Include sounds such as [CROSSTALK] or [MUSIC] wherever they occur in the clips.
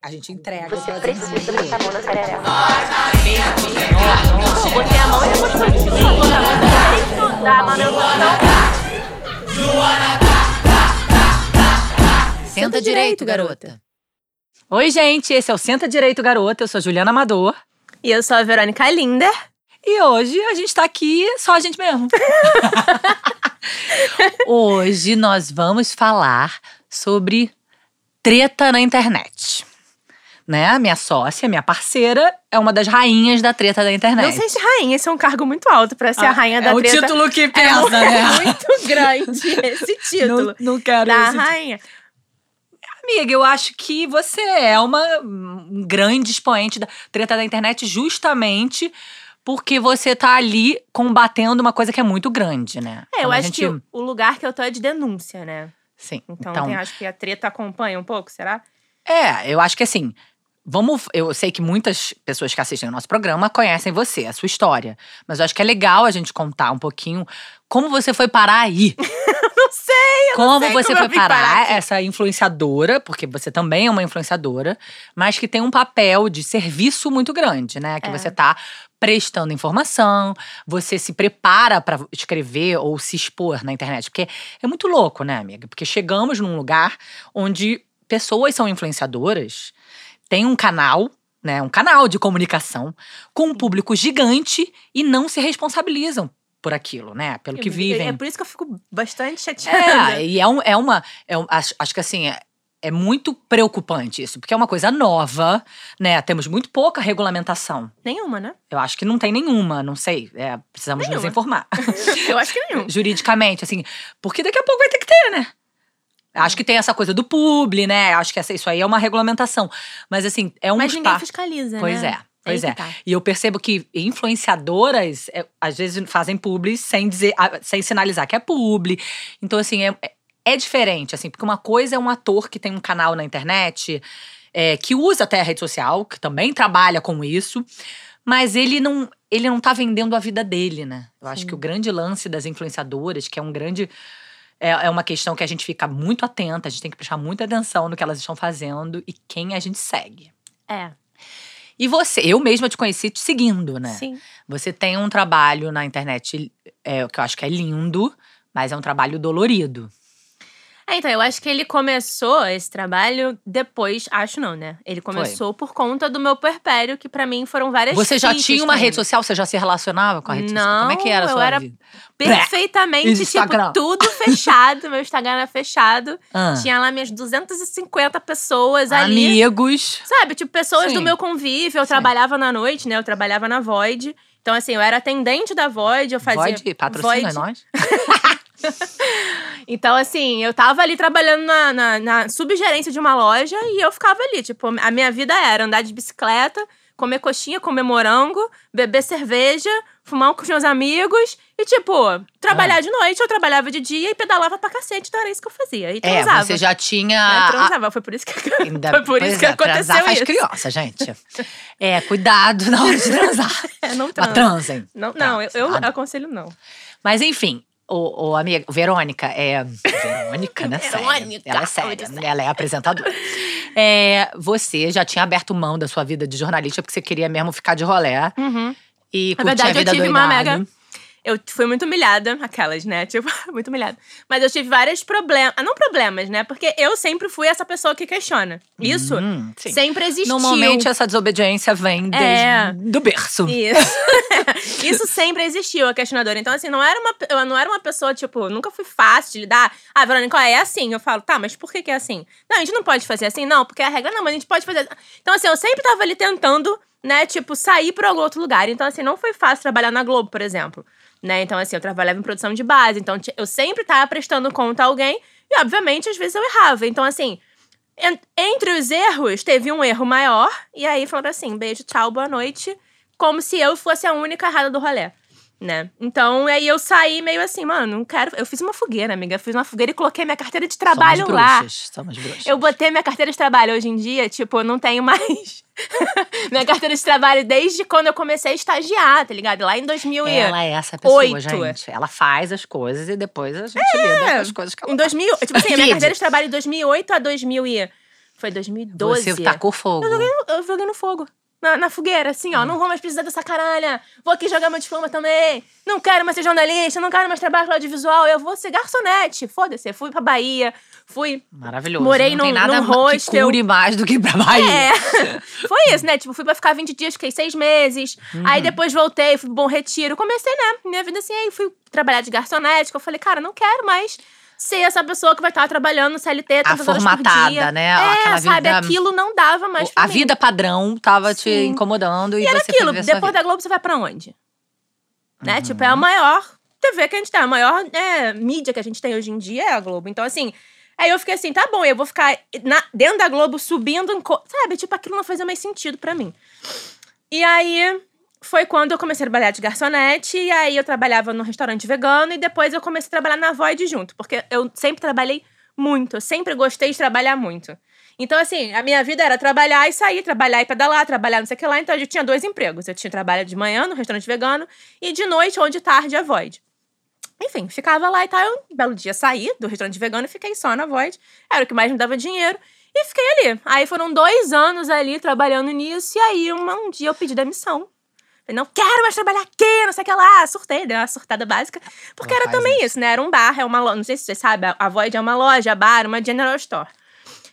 A gente entrega. Você precisa botar a mão na sererela. Eu botei a mão e depois foi difícil botar a mão dentro da amamentação. Senta direito, garota. Oi, gente. Esse é o Senta Direito, Garota. Eu sou a Juliana Amador. E eu sou a Verônica Linder. E hoje a gente tá aqui só a gente mesmo. [LAUGHS] hoje nós vamos falar sobre treta na internet. Né? Minha sócia, minha parceira, é uma das rainhas da treta da internet. Não sei se rainha, esse é um cargo muito alto pra ser a rainha da é treta. o título que É pesa, mu- né? é [LAUGHS] muito grande [LAUGHS] esse título. Não, não quero da rainha. Amiga, eu acho que você é uma um grande expoente da treta da internet justamente porque você tá ali combatendo uma coisa que é muito grande, né? É, eu Então, acho gente- que o- o lugar que eu tô é de denúncia, né? Sim. Então, Então, tem- acho que a treta acompanha um pouco, será? é, eu acho que assim, vamos. Eu sei que muitas pessoas que assistem o nosso programa conhecem você, a sua história. Mas eu acho que é legal a gente contar um pouquinho como você foi parar aí. [LAUGHS] Não sei, eu Como não sei você como foi parar parar essa influenciadora, porque você também é uma influenciadora, mas que tem um papel de serviço muito grande, né? Que É. você tá prestando informação, você se prepara para escrever ou se expor na internet. Porque é muito louco, né, amiga? Porque chegamos num lugar onde pessoas são influenciadoras, tem um canal. Né, um canal de comunicação com um público gigante e não se responsabilizam por aquilo, né? Pelo que É- vivem. É por isso que eu fico bastante chateada. É, [LAUGHS] e é, um- é uma. é um- acho, acho que assim. É, é muito preocupante isso, porque é uma coisa nova, né? Temos muito pouca regulamentação. Nenhuma, né? Eu acho que não tem nenhuma, não sei. É, precisamos nos Nenhuma. informar. [LAUGHS] Eu acho que nenhuma. [LAUGHS] Juridicamente, assim. Porque daqui a pouco vai ter que ter, né? Acho que tem essa coisa do publi, né? Acho que essa, isso aí é uma regulamentação. Mas assim, é um Mas ninguém fiscaliza, Pois né? é, pois Aí é. que tá. E eu percebo que influenciadoras, é, às vezes, fazem publi sem dizer, sem sinalizar que é publi. Então, assim, é, é diferente, assim, porque uma coisa é um ator que tem um canal na internet, é, que usa até a rede social, que também trabalha com isso, mas ele não, ele não tá vendendo a vida dele, né? Eu acho Sim. que o grande lance das influenciadoras, que é um grande. É, é uma questão que a gente fica muito atenta, a gente tem que prestar muita atenção no que elas estão fazendo e quem a gente segue. É, E você, eu mesma te conheci te seguindo, né? sim. Você tem um trabalho na internet é, que eu acho que é lindo, mas é um trabalho dolorido. É, então, eu acho que ele começou esse trabalho depois, acho não, né? Ele começou por conta do meu puerpério, que pra mim foram várias Você já tinha uma rede social? Você já se relacionava com a rede social? Como é que era a Não, eu sua era vida? Perfeitamente, tipo, tudo [LAUGHS] fechado. meu Instagram era fechado. Ah, Tinha lá minhas 250 pessoas ali. amigos. Sabe, tipo, pessoas Sim. do meu convívio. Eu Sim. trabalhava na noite, né? Eu trabalhava na Void. Então, assim, eu era atendente da Void, eu fazia. Pode patrocina Void. nós? [LAUGHS] [LAUGHS] Então, assim, eu tava ali trabalhando na, na, na subgerência de uma loja e eu ficava ali. Tipo, a minha vida era andar de bicicleta, comer coxinha, comer morango, beber cerveja, fumar com os meus amigos e, tipo, trabalhar Ah. de noite. Eu trabalhava de dia e pedalava pra cacete, então era isso que eu fazia. E É, transava. você já tinha. né? a- Transava, foi por isso que, [LAUGHS] Ainda, foi por pois isso que é, aconteceu transar faz isso. criança, gente. É, cuidado na hora de transar. [LAUGHS] É, não transa. transem. Não, Tá. não eu, eu não. aconselho não. Mas enfim, o, o amiga, Verônica é. Verônica, né? Verônica, Ela é séria, séria. ela é apresentadora. É, você já tinha aberto mão da sua vida de jornalista porque você queria mesmo ficar de rolé Uhum. e Na curtir verdade, a vida eu tive uma doidado. mega. Eu fui muito humilhada, aquelas, né? Tipo, [LAUGHS] muito humilhada. Mas eu tive vários problemas. Ah, não problemas, né? Porque eu sempre fui essa pessoa que questiona. Isso Hum, sempre existiu. Normalmente essa desobediência vem desde É. do berço. Isso. [LAUGHS] Isso sempre existiu, a questionadora. Então, assim, não era uma, eu não era uma pessoa, tipo, nunca fui fácil de lidar. Ah, Verônica, é assim. Eu falo, tá, mas por que, que é assim? Não, a gente não pode fazer assim, não, porque a regra não, mas a gente pode fazer. Então, assim, eu sempre tava ali tentando, né, tipo, sair pra algum outro lugar. Então, assim, não foi fácil trabalhar na Globo, por exemplo. Né? Então, assim, eu trabalhava em produção de base. Então, eu sempre tava prestando conta a alguém. E, obviamente, às vezes eu errava. Então, assim, en- entre os erros, teve um erro maior. E aí falaram assim: beijo, tchau, boa noite. Como se eu fosse a única errada do rolê. Né? Então, aí eu saí meio assim, mano, não quero. Eu fiz uma fogueira, amiga. Eu fiz uma fogueira e coloquei minha carteira de trabalho somos lá. bruxas, somos bruxas. Eu botei minha carteira de trabalho hoje em dia, tipo, eu não tenho mais. [LAUGHS] minha carteira de trabalho desde quando eu comecei a estagiar, tá ligado? Lá em 2000 e... Ela é essa pessoa, Oito. gente. Ela faz as coisas e depois a gente lida com as coisas que ela Em 2000, tipo assim, a minha carteira de trabalho de 2008 a Foi 2012. Você tacou fogo. Eu joguei no fogo. Na, na fogueira, assim, ó. Não vou mais precisar dessa caralha. Vou aqui jogar meu diploma também. Não quero mais ser jornalista, não quero mais trabalhar com audiovisual. Eu vou ser garçonete. Foda-se. Fui pra Bahia, fui. Maravilhoso. Morei não tem num- nada num ma- que hostel. cure mais do que pra Bahia. É. [LAUGHS] Foi isso, né? Tipo, fui pra ficar 20 dias, fiquei seis meses. Uhum. Aí depois voltei, fui pro Bom Retiro. Comecei, né? Minha vida assim, aí fui trabalhar de garçonete. que Eu falei, cara, não quero mais ser essa pessoa que vai estar trabalhando no CLT tantas horas por formatada, né? É, Aquela sabe? vida- Aquilo não dava mais A vida padrão tava te Sim. incomodando e, E era você aquilo, depois vida. da Globo você vai pra onde? Né? Uhum. Tipo, é a maior TV que a gente tem, a maior é, mídia que a gente tem hoje em dia é a Globo. Então, assim, aí eu fiquei assim, tá bom, eu vou ficar na- dentro da Globo subindo, sabe? Tipo, aquilo não fazia mais sentido pra mim. E aí foi quando eu comecei a trabalhar de garçonete, e aí eu trabalhava no restaurante vegano, e depois eu comecei a trabalhar na Void junto, porque eu sempre trabalhei muito, eu sempre gostei de trabalhar muito. Então, assim, a minha vida era trabalhar e sair, trabalhar e pedalar, trabalhar não sei o que lá. Então, eu tinha dois empregos. Eu tinha trabalho de manhã no restaurante vegano e de noite ou de tarde a Void. Enfim, ficava lá e tal. Eu, um belo dia, saí do restaurante vegano e fiquei só na Void. Era o que mais me dava dinheiro. E fiquei ali. Aí foram dois anos ali trabalhando nisso. E aí, uma- um dia, eu pedi demissão. Falei, não quero mais trabalhar aqui, não sei o que lá. Surtei, dei uma surtada básica. Porque Ela era também isso. isso, né? Era um bar, é uma loja. Não sei se você sabe, a- a Void é uma loja, bar, uma general store.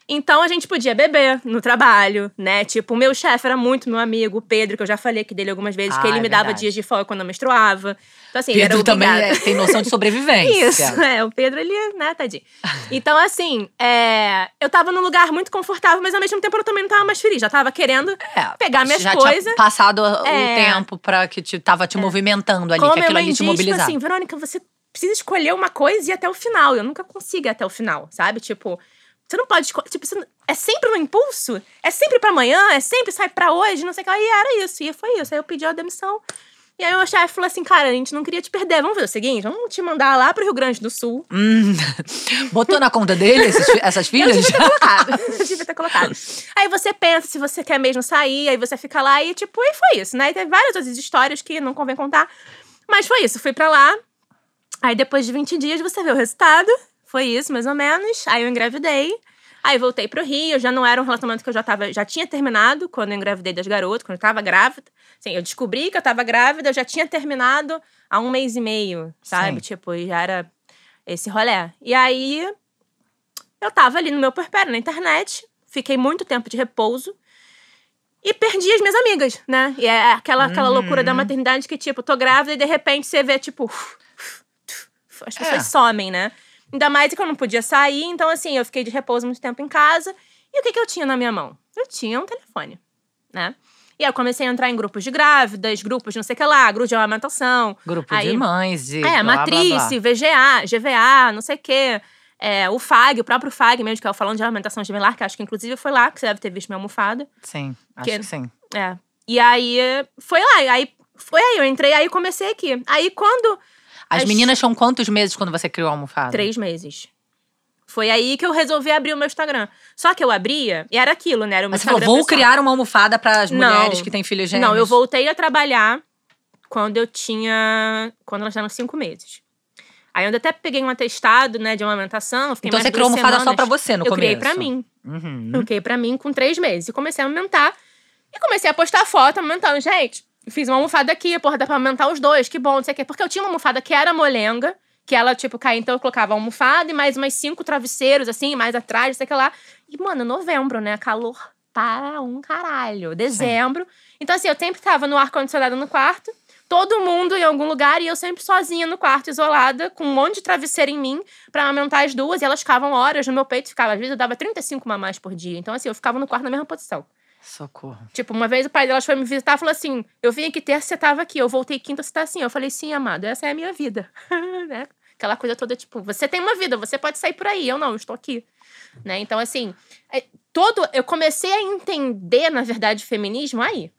Então a gente podia beber no trabalho, né? Tipo, o meu chefe era muito meu amigo, o Pedro, que eu já falei aqui dele algumas vezes, que Ah, ele é me dava verdade. dias de folga quando eu menstruava. Então, assim, Pedro também é- tem noção de sobrevivência. [LAUGHS] Isso, é, o Pedro, ele, né, tadinho. Então, assim, é, eu tava num lugar muito confortável, mas ao mesmo tempo eu também não tava mais feliz. Já tava querendo É, pegar minhas já coisas. tinha passado o É. tempo pra que te, tava te movimentando ali, Como que aquilo ali te diz, tipo mobilizava. assim, Verônica, você precisa escolher uma coisa e ir até o final. Eu nunca consigo ir até o final, sabe? Tipo, você não pode. Tipo, não- é sempre no impulso? É sempre pra amanhã? É sempre sai pra hoje? Não sei o que. Aí era isso. E foi isso. Aí eu pedi a demissão. E aí o chefe falou assim, cara, a gente não queria te perder. Vamos ver o seguinte, vamos te mandar lá pro Rio Grande do Sul. Hum, [LAUGHS] botou na conta dele esses essas [LAUGHS] Eu filhas? devia ter colocado. Eu devia ter colocado. Aí você pensa se você quer mesmo sair, aí você fica lá e tipo, e foi isso, né? E teve várias outras histórias que não convém contar. Mas foi isso, fui pra lá. Aí depois de 20 dias você vê o resultado. Foi isso, mais ou menos. Aí eu engravidei. Aí voltei pro Rio, já não era um relacionamento que eu já tava, já tinha terminado quando eu engravidei das garotas, quando eu tava grávida. Assim, eu descobri que eu tava grávida, eu já tinha terminado há um mês e meio, sabe? Sim. Tipo, e já era esse rolê. E aí eu tava ali no meu puerpério na internet, fiquei muito tempo de repouso e perdi as minhas amigas, né? E é aquela, aquela loucura da maternidade que, tipo, tô grávida e de repente você vê, tipo, [LAUGHS] as pessoas É. somem, né? Ainda mais que eu não podia sair, então assim, eu fiquei de repouso muito tempo em casa. E o que, que eu tinha na minha mão? Eu tinha um telefone, né? E aí eu comecei a entrar em grupos de grávidas, grupos de não sei o que lá, grupo de amamentação. Grupo Aí- de mães e É, blá, blá, matriz, blá. VGA, GVA, não sei o quê. É, o FAG, o próprio FAG mesmo, que é o Falando de Alimentação Gemelar, que acho que inclusive foi lá que você deve ter visto minha almofada. Sim, acho Que- que sim. É. E aí, foi lá, aí foi aí, eu entrei, aí comecei aqui. Aí quando. As, As- meninas tinham quantos meses quando você criou a almofada? Três meses. Foi aí que eu resolvi abrir o meu Instagram. Só que eu abria, e era aquilo, né? Era o meu Mas você falou, vou pessoal. criar uma almofada para as Não. mulheres que têm filhos gêmeos. Não, eu voltei a trabalhar quando eu tinha. Quando elas estavam cinco meses. Aí eu até peguei um atestado, né, de amamentação. Fiquei Então mais você criou almofada só pra você no eu começo. criei pra mim. Uhum. Eu criei pra mim com três meses. E comecei a aumentar. E comecei a postar foto aumentando. Gente, fiz uma almofada aqui, porra, dá pra aumentar os dois, que bom, não sei o quê. Porque eu tinha uma almofada que era molenga, que ela, tipo, caía. Então eu colocava a almofada e mais umas cinco travesseiros, assim, mais atrás, não sei o que lá. E, mano, novembro, né? Calor para um caralho. Dezembro. Então, assim, eu sempre tava no ar-condicionado no quarto. Todo mundo em algum lugar e eu sempre sozinha no quarto, isolada, com um monte de travesseiro em mim, pra amamentar as duas. E elas ficavam horas no meu peito, ficava. Às vezes eu dava 35 mamás por dia. Então, assim, eu ficava no quarto na mesma posição. Socorro. Tipo, uma vez o pai delas foi me visitar e falou assim: Eu vim aqui terça, você tava aqui. Eu voltei quinta, você tá assim. Eu falei: Sim, amado, essa é a minha vida. [LAUGHS] né? Aquela coisa toda, tipo, você tem uma vida, você pode sair por aí. Eu não, eu estou aqui. Né? Então, assim, é, todo. Eu comecei a entender, na verdade, feminismo aí.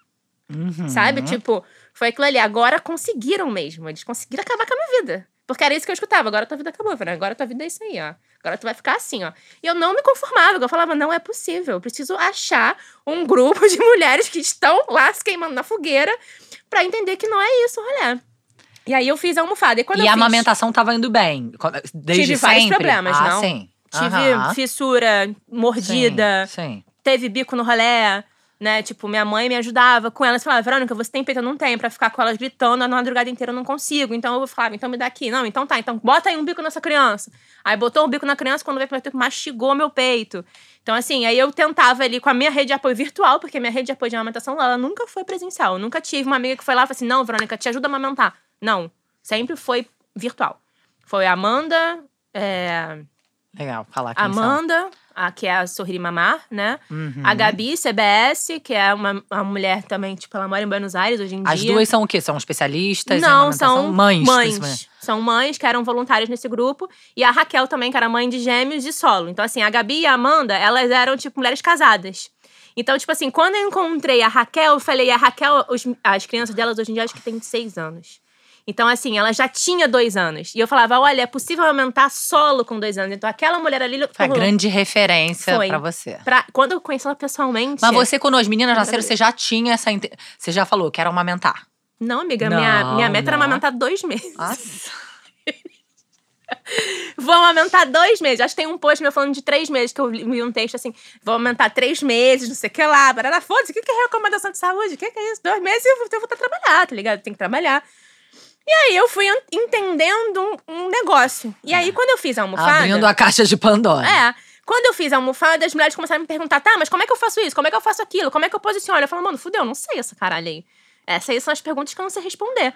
Uhum. Sabe? Tipo, foi aquilo ali. Agora conseguiram mesmo. Eles conseguiram acabar com a minha vida. Porque era isso que eu escutava. Agora tua vida acabou, Fran. Agora tua vida é isso aí, ó. Agora tu vai ficar assim, ó. E eu não me conformava. Eu falava, não é possível. Eu preciso achar um grupo de mulheres que estão lá se queimando na fogueira pra entender que não é isso, olha. E aí eu fiz a almofada. E quando E a fiz, amamentação tava indo bem? Desde Tive vários sempre? problemas, ah, não. sim. tive Aham. fissura, mordida, Sim, sim. teve bico no rolé, né? Tipo, minha mãe me ajudava com elas. Falava, Verônica, você tem peito? Eu não tenho. Pra ficar com elas gritando a madrugada inteira eu não consigo. Então eu falava, então me dá aqui. Não, então tá. Então bota aí um bico nessa criança. Aí botou um bico na criança, quando veio pra peito, mastigou meu peito. Então, assim, aí eu tentava ali com a minha rede de apoio virtual, porque minha rede de apoio de amamentação, ela nunca foi presencial. Eu nunca tive uma amiga que foi lá e falou assim, não, Verônica, te ajuda a amamentar. Não, sempre foi virtual. Foi a Amanda, é, Legal, falar quem são. A, que é a Sorrir Mamar, né? Uhum. A Gabi, CBS, que é uma, uma mulher também, tipo, ela mora em Buenos Aires hoje em As dia. duas são o quê? São especialistas Não, são mães. mães. São mães que eram voluntárias nesse grupo. E a Raquel também, que era mãe de gêmeos de solo. Então, assim, a Gabi e a Amanda, elas eram, tipo, mulheres casadas. Então, tipo assim, quando eu encontrei a Raquel, eu falei, a Raquel, os- as crianças delas hoje em dia, acho que tem seis anos. Então, assim, ela já tinha dois anos. E eu falava, olha, é possível aumentar solo com dois anos. Então, aquela mulher ali... Foi a grande referência pra você. pra- quando eu conheci ela pessoalmente... Mas você, quando as meninas nasceram, você já tinha essa. inte- Você já falou, quero amamentar. Não, amiga, minha, Não, minha meta era não. amamentar dois meses. Nossa. [LAUGHS] Vou aumentar dois meses. Acho que tem um post meu falando de três meses, que eu li um texto assim: vou aumentar três meses, não sei o que lá. Barara, foda-se, o que que é recomendação de saúde? O que que é isso? Dois meses eu vou, eu vou ter que trabalhar, tá ligado? Tem que trabalhar. E aí eu fui en- entendendo um, um negócio. E aí, quando eu fiz a almofada. Abrindo a caixa de Pandora. É. Quando eu fiz a almofada, as mulheres começaram a me perguntar: tá, mas como é que eu faço isso? Como é que eu faço aquilo? Como é que eu posiciono? Eu falo, mano, fudeu, não sei essa caralho aí. Essas aí são as perguntas que eu não sei responder.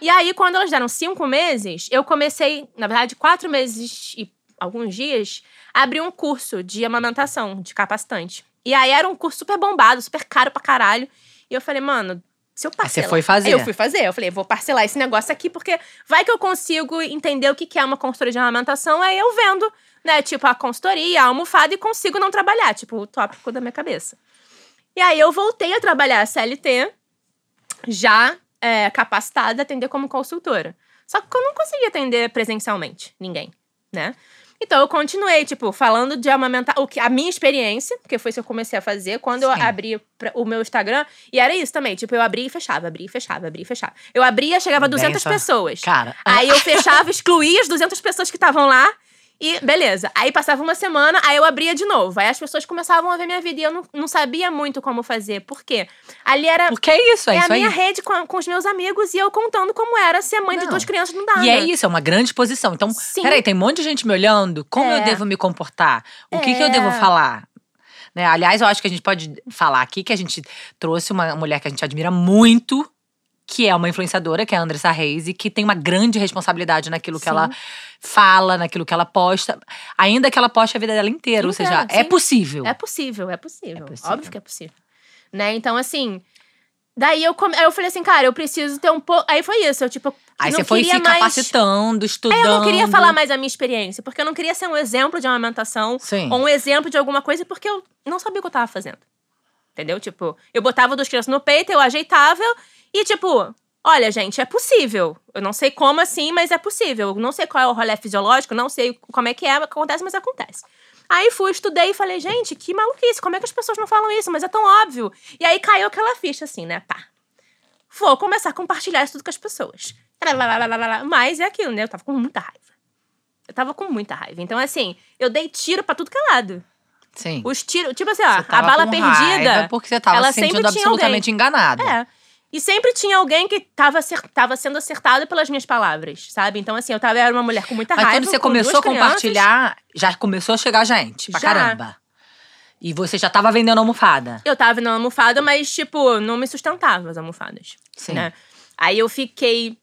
E aí, quando elas deram cinco meses, eu comecei, na verdade, quatro meses e alguns dias, a abrir um curso de amamentação, de capacitante. E aí era um curso super bombado, super caro pra caralho. E eu falei, mano, se eu parcelar... você foi fazer. Eu fui fazer. Eu falei, vou parcelar esse negócio aqui, porque vai que eu consigo entender o que é uma consultoria de amamentação, aí eu vendo, né, tipo, a consultoria, a almofada, e consigo não trabalhar, tipo, o tópico da minha cabeça. E aí eu voltei a trabalhar a CLT, já é, capacitada a atender como consultora. Só que eu não conseguia atender presencialmente ninguém, né? Então eu continuei, tipo, falando de amamentar, o que, a minha experiência, porque foi isso que eu comecei a fazer quando eu Sim. abri pra- o meu Instagram. E era isso também, tipo, eu abria e fechava, abria e fechava, abria e fechava. Eu abria, chegava a Bem 200 essa- pessoas. Cara, Aí eu fechava, excluía as 200 pessoas que estavam lá. E beleza. Aí passava uma semana, aí eu abria de novo. Aí as pessoas começavam a ver minha vida e eu não, não sabia muito como fazer. Por quê? Ali era. porque é isso, é, É a isso aí. minha rede com, com os meus amigos e eu contando como era ser mãe de Não. duas crianças não dá. E é isso, é uma grande exposição. Então, Sim. peraí, tem um monte de gente me olhando. Como eu É. devo me comportar? O que, que eu É. devo falar? Né? Aliás, eu acho que a gente pode falar aqui que a gente trouxe uma mulher que a gente admira muito, que é uma influenciadora, que é a Andressa Reis, e que tem uma grande responsabilidade naquilo que Sim. ela fala, naquilo que ela posta. Ainda que ela poste a vida dela inteira. Ou seja, é sim. possível. É possível, é possível. É possível. Óbvio que é possível. Né? Então, assim. Daí eu, come... aí eu falei assim, cara, eu preciso ter um pouco. Aí foi isso. Eu, tipo, Aí não você foi queria se mais... capacitando, estudando. Aí eu não queria falar mais a minha experiência, porque eu não queria ser um exemplo de amamentação Sim. ou um exemplo de alguma coisa, porque eu não sabia o que eu tava fazendo. Entendeu? Tipo, eu botava duas crianças no peito, eu ajeitava e, tipo, olha, gente, é possível. Eu não sei como assim, mas é possível. Eu não sei qual é o rolê fisiológico, não sei como é que é, acontece, mas acontece. Aí fui, estudei e falei, gente, que maluquice, como é que as pessoas não falam isso? Mas é tão óbvio. E aí caiu aquela ficha, assim, né? Pá. Vou começar a compartilhar isso tudo com as pessoas. Mas é aquilo, né? Eu tava com muita raiva. Eu tava com muita raiva. Então, assim, eu dei tiro pra tudo que é lado. Sim. Os tiros, tipo assim, ó, a bala perdida. porque você tava ela se sentindo absolutamente enganada. É. E sempre tinha alguém que tava, acer- tava sendo acertado pelas minhas palavras, sabe? Então, assim, eu tava, era uma mulher com muita Mas raiva. quando você com começou a compartilhar, já começou a chegar gente pra Já. caramba. E você já tava vendendo almofada. crianças. Eu tava vendo almofada, mas, tipo, não me sustentava as almofadas. Sim. Né? Aí eu fiquei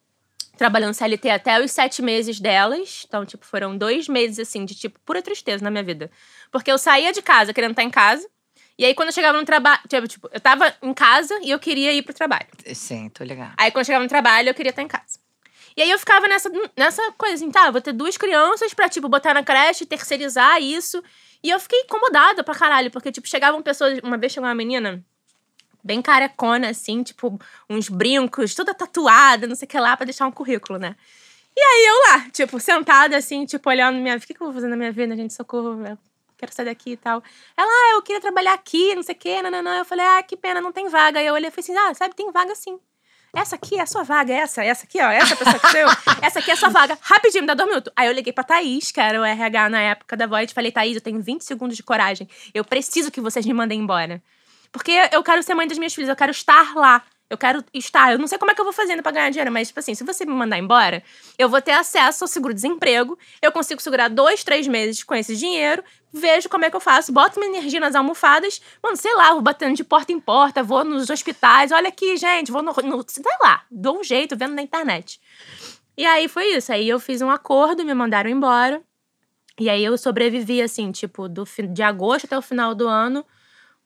trabalhando CLT até os sete meses delas. Então, tipo, foram dois meses, assim, de, tipo, pura tristeza na minha vida. Porque eu saía de casa querendo estar em casa. E aí, quando eu chegava no trabalho, tipo, tipo, eu tava em casa e eu queria ir pro trabalho. Sim, tô ligado. Aí, quando eu chegava no trabalho, eu queria estar em casa. E aí, eu ficava nessa, nessa coisa assim, tá, vou ter duas crianças pra, tipo, botar na creche, terceirizar isso. E eu fiquei incomodada pra caralho, porque, tipo, chegavam pessoas. Uma vez chegou uma menina, bem carecona, assim, tipo, uns brincos, toda tatuada, não sei o que lá, pra deixar um currículo, né? E aí, eu lá, tipo, sentada, assim, tipo, olhando minha vida. O que, que eu vou fazer na minha vida, gente? Socorro, eu quero sair daqui e tal. Ela, ah, eu queria trabalhar aqui, não sei o quê, não, não, não. Eu falei, ah, que pena, não tem vaga. Aí eu olhei e falei assim, ah, sabe, tem vaga sim. essa aqui é a sua vaga, essa, essa aqui, ó, essa pessoa que saiu, [LAUGHS] essa aqui é a sua vaga. Rapidinho, me dá dois minutos. Aí eu liguei pra Thaís, que era o RH na época da Void, falei, Thaís, eu tenho 20 segundos de coragem. Eu preciso que vocês me mandem embora. Porque eu quero ser mãe das minhas filhas, eu quero estar lá. Eu quero estar. Eu não sei como é que eu vou fazendo pra ganhar dinheiro, mas, tipo assim, se você me mandar embora, eu vou ter acesso ao seguro-desemprego. Eu consigo segurar dois, três meses com esse dinheiro. Vejo como é que eu faço. Boto minha energia nas almofadas. Mano, sei lá, vou batendo de porta em porta, vou nos hospitais. Olha aqui, gente, vou no. no sei lá, dou um jeito, vendo na internet. E aí foi isso. Aí eu fiz um acordo, me mandaram embora. E aí eu sobrevivi, assim, tipo, do, de agosto até o final do ano,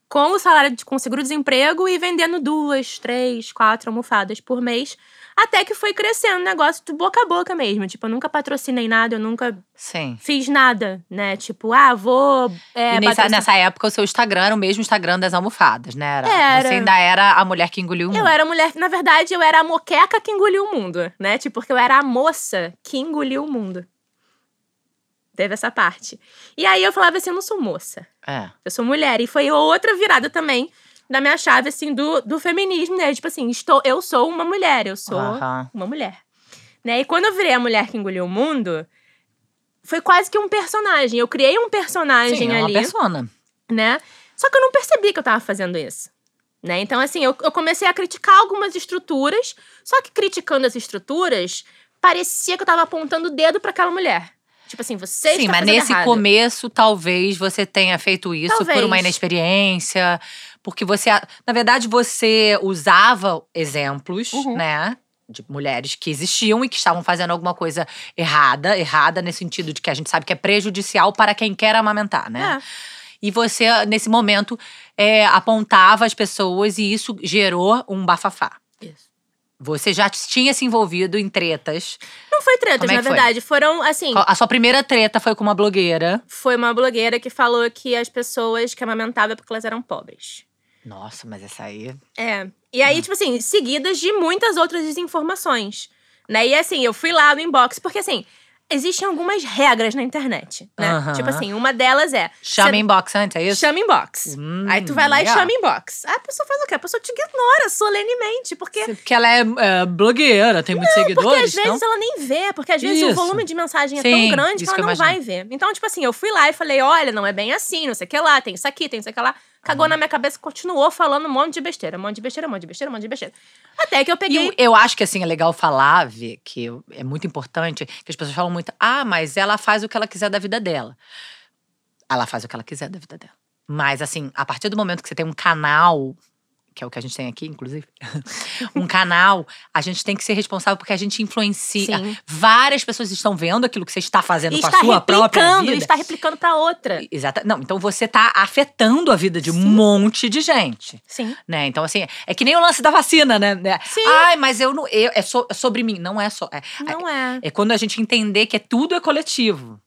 com o salário de com seguro-desemprego e vendendo duas, três, quatro almofadas por mês. Até que foi crescendo o negócio de boca a boca mesmo. Tipo, eu nunca patrocinei nada, eu nunca Sim. fiz nada, né? Tipo, ah, vou. É, e nessa, nessa época, o seu Instagram era o mesmo Instagram das almofadas, né? Era, Era. Você ainda era a mulher que engoliu o mundo. Eu era a mulher, na verdade, eu era a moqueca que engoliu o mundo, né? Tipo, porque eu era a moça que engoliu o mundo. Teve essa parte. E aí eu falava assim: eu não sou moça. É. Eu sou mulher. E foi outra virada também da minha chave, assim, do, do feminismo, né? Tipo assim, estou, eu sou uma mulher, eu sou uma mulher. Né? E quando eu virei a mulher que engoliu o mundo, foi quase que um personagem. Eu criei um personagem Sim, é uma ali, persona. né? Só que eu não percebi que eu tava fazendo isso. Né? Então, assim, eu, eu comecei a criticar algumas estruturas, só que criticando as estruturas, parecia que eu tava apontando o dedo pra aquela mulher. Tipo assim, você Sim, está mas nesse errado. começo, talvez você tenha feito isso por Talvez. uma inexperiência. Porque você, na verdade, você usava exemplos, Uhum. né? De mulheres que existiam e que estavam fazendo alguma coisa errada, errada nesse sentido de que a gente sabe que é prejudicial para quem quer amamentar, né? É. E você, nesse momento, é, apontava as pessoas e isso gerou um bafafá. Isso. Você já tinha se envolvido em tretas. Não foi tretas, é na que foi? verdade. Foram, assim, A sua primeira treta foi com uma blogueira. foi uma blogueira que falou que as pessoas que amamentavam é porque elas eram pobres. Nossa, mas essa aí. É. E aí, tipo assim, seguidas de muitas outras desinformações. Né? E assim, eu fui lá no inbox, porque assim, existem algumas regras na internet, né? Tipo assim, uma delas é. Chama você- inbox antes, é isso? Chama inbox. Hum, aí tu vai lá legal. e chama inbox. Aí a pessoa faz o quê? A pessoa te ignora solenemente, porque. Porque ela é, é, blogueira, tem muitos Porque seguidores, às vezes então. ela nem vê, porque às vezes o Isso. volume de mensagem é Sim, tão grande que ela que não vai ver. Então, tipo assim, eu fui lá e falei: olha, não é bem assim, não sei o que lá, tem isso aqui, tem isso aqui lá. Cagou Uhum. na minha cabeça, continuou falando um monte de besteira, um monte de besteira, um monte de besteira, um monte de besteira. Até que eu E peguei. eu, eu acho que assim é legal falar, Vê, que é muito importante, que as pessoas falam muito, ah, mas ela faz o que ela quiser da vida dela. Ela faz o que ela quiser da vida dela. Mas assim, a partir do momento que você tem um canal, que é o que a gente tem aqui, inclusive, [LAUGHS] um canal, a gente tem que ser responsável porque a gente influencia. Sim. Várias pessoas estão vendo aquilo que você está fazendo E com a está sua própria vida. e está replicando pra outra. Exata. Não, então você tá afetando a vida de um Sim. monte de gente. Sim. Né? Então, assim, é que nem o lance da vacina, né? né? Sim. Ai, mas eu não. Eu, é, so- é sobre mim. Não é só. É, Não é. é quando a gente entender que é tudo é coletivo.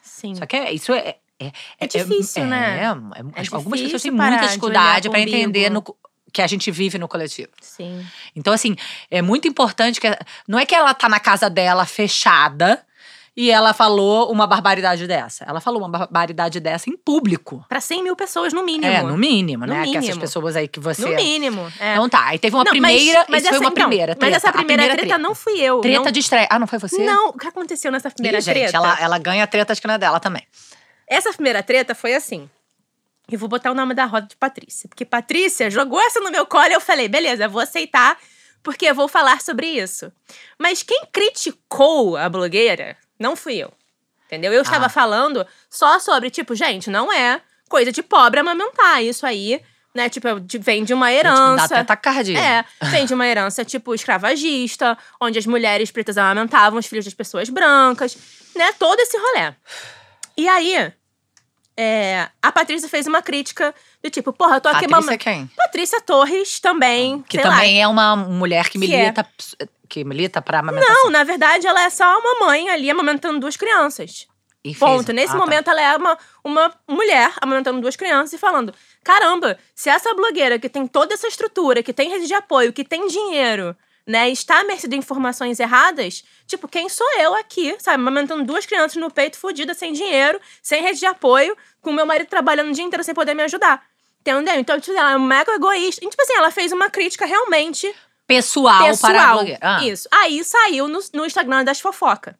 Sim. Só que é, isso é. É, É difícil, é, né? É, É que algumas pessoas têm difícil muita de dificuldade para entender no que a gente vive no coletivo. Sim. Então, assim, é muito importante que. Não é que ela tá na casa dela fechada e ela falou uma barbaridade dessa. Ela falou uma barbaridade dessa em público. Pra 100 mil pessoas, no mínimo. É, no mínimo, No né? Que essas mínimo. pessoas aí que você. No mínimo. É. Então tá, aí teve uma Não, mas- primeira. mas isso foi essa- uma então, primeira treta. Mas essa a primeira, treta, não fui eu. Treta não, de estreia. Ah, não foi você? Não, o que aconteceu nessa primeira Ih, gente, treta? ela, ela ganha treta, acho que não é dela também. Essa primeira treta foi assim. Eu vou botar o nome da roda de Patrícia. Porque Patrícia jogou essa no meu colo e eu falei, beleza, vou aceitar, porque eu vou falar sobre isso. Mas quem criticou a blogueira não fui eu. Entendeu? Eu estava Ah. falando só sobre, tipo, gente, não é coisa de pobre amamentar. Isso aí, né, tipo, vem de uma me dá herança. até. É, vem de uma herança tipo escravagista, onde as mulheres pretas amamentavam os filhos das pessoas brancas, né? Todo esse rolê. E aí, é, a Patrícia fez uma crítica do tipo, porra, eu tô aqui Patrícia quem? Patrícia Torres também, Que sei lá. também é uma mulher que Que é. milita. Que milita pra amamentação. Não, na verdade, ela é só uma mãe ali amamentando duas crianças. E fez- Ponto. Nesse Ah, tá. momento, ela é uma, uma mulher amamentando duas crianças e falando: caramba, se essa blogueira que tem toda essa estrutura, que tem rede de apoio, que tem dinheiro, né, está à mercê de informações erradas, tipo, quem sou eu aqui, sabe, amamentando duas crianças no peito, fodida, sem dinheiro, sem rede de apoio, com meu marido trabalhando o dia inteiro sem poder me ajudar. Entendeu? Então, tipo, ela é mega egoísta. E, tipo assim, ela fez uma crítica realmente pessoal, para a pessoal. blogueira. Ah. Isso. Aí saiu no, no Instagram das fofoca.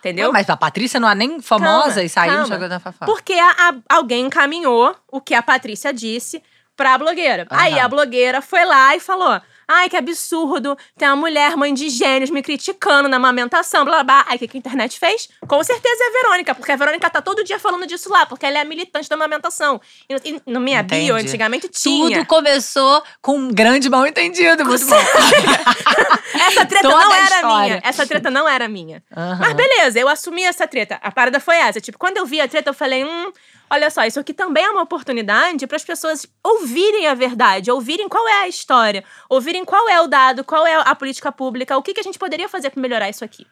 Entendeu? Ué, Mas a Patrícia não é nem famosa Calma, e saiu no calma. Instagram da Fafá. Porque a- a- alguém encaminhou o que a Patrícia disse pra blogueira. Aí Aham. a blogueira foi lá e falou: Ai, que absurdo, tem uma mulher, mãe de gênios, me criticando na amamentação, blá blá blá. Aí o que que a internet fez? Com certeza é a Verônica, porque a Verônica tá todo dia falando disso lá, porque ela é a militante da amamentação. E, e no minha bio, Entendi. antigamente tinha. Tudo começou com um grande mal entendido. Muito bom. [LAUGHS] Essa treta Toda não era minha. Essa treta não era minha. Aham. Mas beleza, eu assumi essa treta. A parada foi essa. Tipo, quando eu vi a treta, eu falei, hum, olha só, isso aqui também é uma oportunidade para as pessoas ouvirem a verdade, ouvirem qual é a história, ouvirem qual é o dado, qual é a política pública, o que, que a gente poderia fazer para melhorar isso aqui.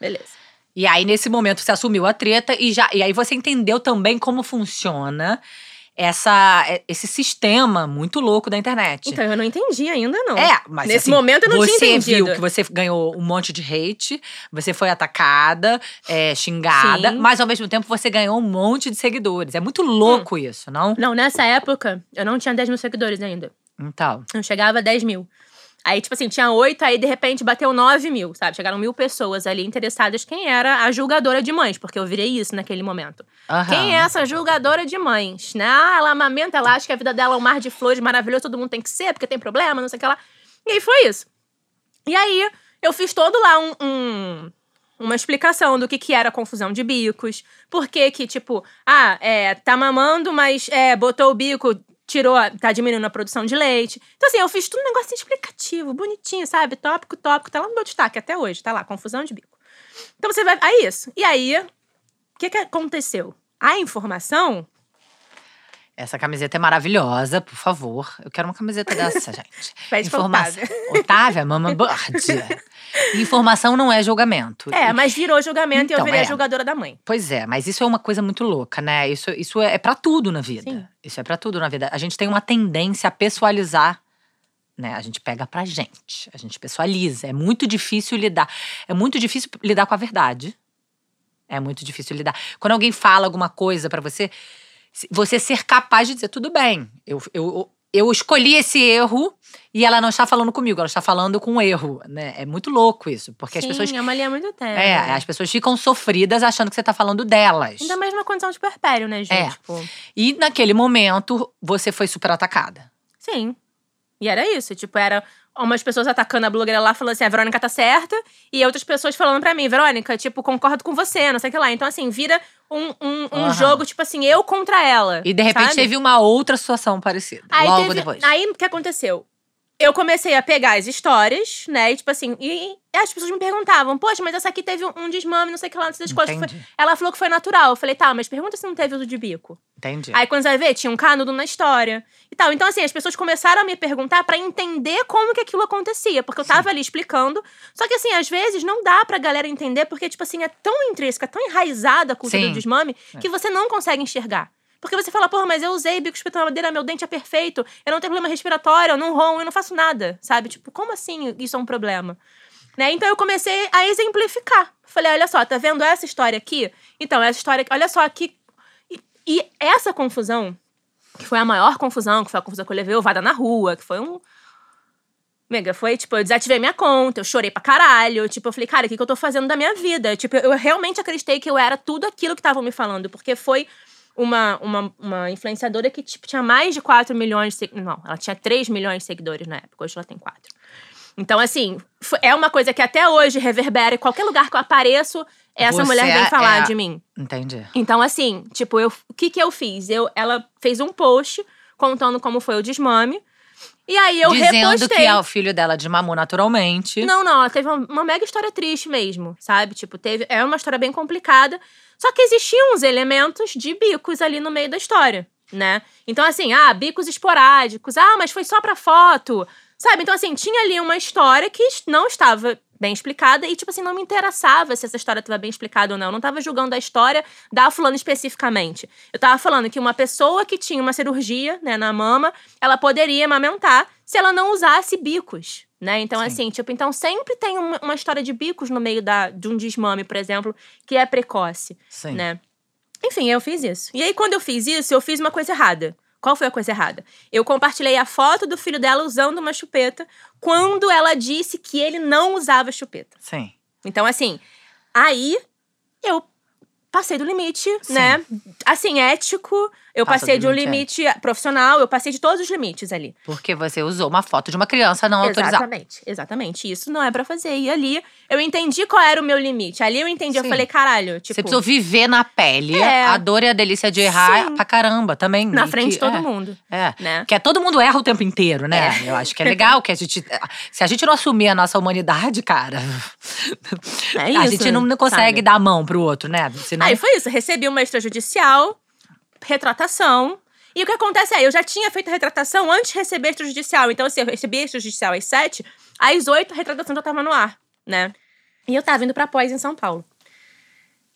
Beleza. E aí, nesse momento, você assumiu a treta e, já, e aí você entendeu também como funciona essa, é, esse sistema muito louco da internet. Então, eu não entendi ainda, não. É, mas Nesse assim, momento eu não você tinha entendido. viu que você ganhou um monte de hate, você foi atacada, é, xingada, Sim. mas ao mesmo tempo você ganhou um monte de seguidores. É muito louco isso, não? Não, nessa época, eu não tinha 10 mil seguidores ainda. Então. Não chegava a 10 mil. Aí, tipo assim, tinha oito, aí de repente bateu 9 mil, sabe? Chegaram mil pessoas ali interessadas quem era a julgadora de mães, porque eu virei isso naquele momento. aham. Quem é essa julgadora de mães, né? Ah, ela amamenta, ela acha que a vida dela é um mar de flores maravilhoso, todo mundo tem que ser, porque tem problema, não sei o que lá. E aí foi isso. E aí, eu fiz todo lá um- um- uma explicação do que, que era confusão de bicos. Por que que, tipo, ah, é, tá mamando, mas é, botou o bico, tirou, a- tá diminuindo a produção de leite. Então, assim, eu fiz tudo um negócio explicativo, bonitinho, sabe? Tópico, tópico, tá lá no meu destaque até hoje, tá lá, confusão de bico. Então você vai. Aí isso. E aí, o que, que aconteceu? A informação Essa camiseta é maravilhosa, por favor. Eu quero uma camiseta [LAUGHS] dessa, gente. Pede Informação. Otávia. Otávia, Mama Bird. Informação não é julgamento. É, mas virou julgamento e eu Então, virei é. a julgadora da mãe. Pois é, mas isso é uma coisa muito louca, né? Isso, isso é, é para tudo na vida. Sim. Isso é pra tudo na vida. A gente tem uma tendência a pessoalizar, né? A gente pega pra gente, a gente pessoaliza. É muito difícil lidar. É muito difícil lidar com a verdade. É muito difícil lidar. Quando alguém fala alguma coisa pra você, você ser capaz de dizer tudo bem. Eu, eu, eu escolhi esse erro e ela não está falando comigo, ela está falando com um erro, né? É muito louco isso, porque as Sim, pessoas é uma linha muito tênue. é, as pessoas ficam sofridas achando que você tá falando delas. Ainda mais numa condição de puerpério, né, gente? É. Tipo, E naquele momento, você foi super atacada. sim. E era isso. Tipo, era umas pessoas atacando a blogueira lá, falando assim, a Verônica tá certa. E outras pessoas falando pra mim, Verônica, tipo, concordo com você, não sei o que lá. Então, assim, vira um, um, um jogo, tipo assim, eu contra ela. E de repente sabe? teve uma outra situação parecida. Aí logo teve- depois. Aí o que aconteceu? Eu comecei a pegar as histórias, né? E tipo assim, e, e as pessoas me perguntavam, poxa, mas essa aqui teve um, desmame, não sei o que lá, não sei das coisas. Foi-. Ela falou que foi natural. Eu falei, tá, mas pergunta se não teve uso de bico. Entendi. Aí quando você vai ver, tinha um canudo na história e tal. Então, assim, as pessoas começaram a me perguntar pra entender como que aquilo acontecia. Porque eu tava ali explicando. Só que, assim, às vezes não dá pra galera entender, porque, tipo assim, é tão intrínseca, tão enraizada a cultura Sim. do desmame, que você não consegue enxergar. Porque você fala, porra, mas eu usei bico espetado madeira, meu dente é perfeito, eu não tenho problema respiratório, eu não ronco, eu não faço nada, sabe? Tipo, como assim isso é um problema? Né? Então eu comecei a exemplificar. Falei, olha só, tá vendo essa história aqui? Então, essa história, olha só aqui. E, e essa confusão, que foi a maior confusão, que foi a confusão que eu levei ovada na rua, que foi um. Mega, foi tipo, eu desativei minha conta, eu chorei pra caralho. Tipo, eu falei, cara, o que, que eu tô fazendo da minha vida? Tipo, eu realmente acreditei que eu era tudo aquilo que estavam me falando, porque foi uma, uma, uma influenciadora que tipo, tinha mais de 4 milhões de seguidores. Não, ela tinha 3 milhões de seguidores na época, hoje ela tem 4. Então, assim, é uma coisa que até hoje reverbera. Em qualquer lugar que eu apareço, essa Você mulher vem é- falar é- de mim. Entendi. Então, assim, tipo, eu, o que que eu fiz? Eu, ela fez um post contando como foi o desmame. E aí eu Dizendo repostei. que é o filho dela desmamou naturalmente. Não, não, ela teve uma, uma mega história triste mesmo, sabe? Tipo, teve. É uma história bem complicada. Só que existiam uns elementos de bicos ali no meio da história, né? Então, assim, ah, bicos esporádicos. Ah, mas foi só pra foto. Sabe? Então, assim, tinha ali uma história que não estava bem explicada e, tipo assim, não me interessava se essa história estava bem explicada ou não. Eu não estava julgando a história da fulana especificamente. Eu tava falando que uma pessoa que tinha uma cirurgia, né, na mama, ela poderia amamentar se ela não usasse bicos, né? Então, Sim. assim, tipo, então sempre tem uma, uma história de bicos no meio da, de um desmame, por exemplo, que é precoce, Sim. né? Enfim, eu fiz isso. E aí, quando eu fiz isso, eu fiz uma coisa errada. Qual foi a coisa errada? Eu compartilhei a foto do filho dela usando uma chupeta quando ela disse que ele não usava chupeta. Sim. Então, assim, aí eu passei do limite, né? Assim, ético, eu Passa passei de um limite, limite profissional, eu passei de todos os limites ali. Porque você usou uma foto de uma criança não autorizada. Exatamente, exatamente. Isso não é pra fazer. E ali eu entendi qual era o meu limite. Ali eu entendi, eu Sim. falei, caralho, tipo, Você precisou viver na pele É. a dor e a delícia de errar Sim. pra caramba também. na frente de que- todo é, mundo, É. né? Que é, todo mundo erra o tempo inteiro, né? Eu acho que é legal que a gente. Se a gente não assumir a nossa humanidade, cara, É a isso, gente não, não consegue sabe? dar a mão pro outro, né? Senão, Aí foi isso, recebi uma extrajudicial, retratação. E o que acontece é, eu já tinha feito a retratação antes de receber extrajudicial. Então, assim, eu recebi extrajudicial às sete, às oito a retratação já tava no ar, né? E eu tava indo pra pós em São Paulo.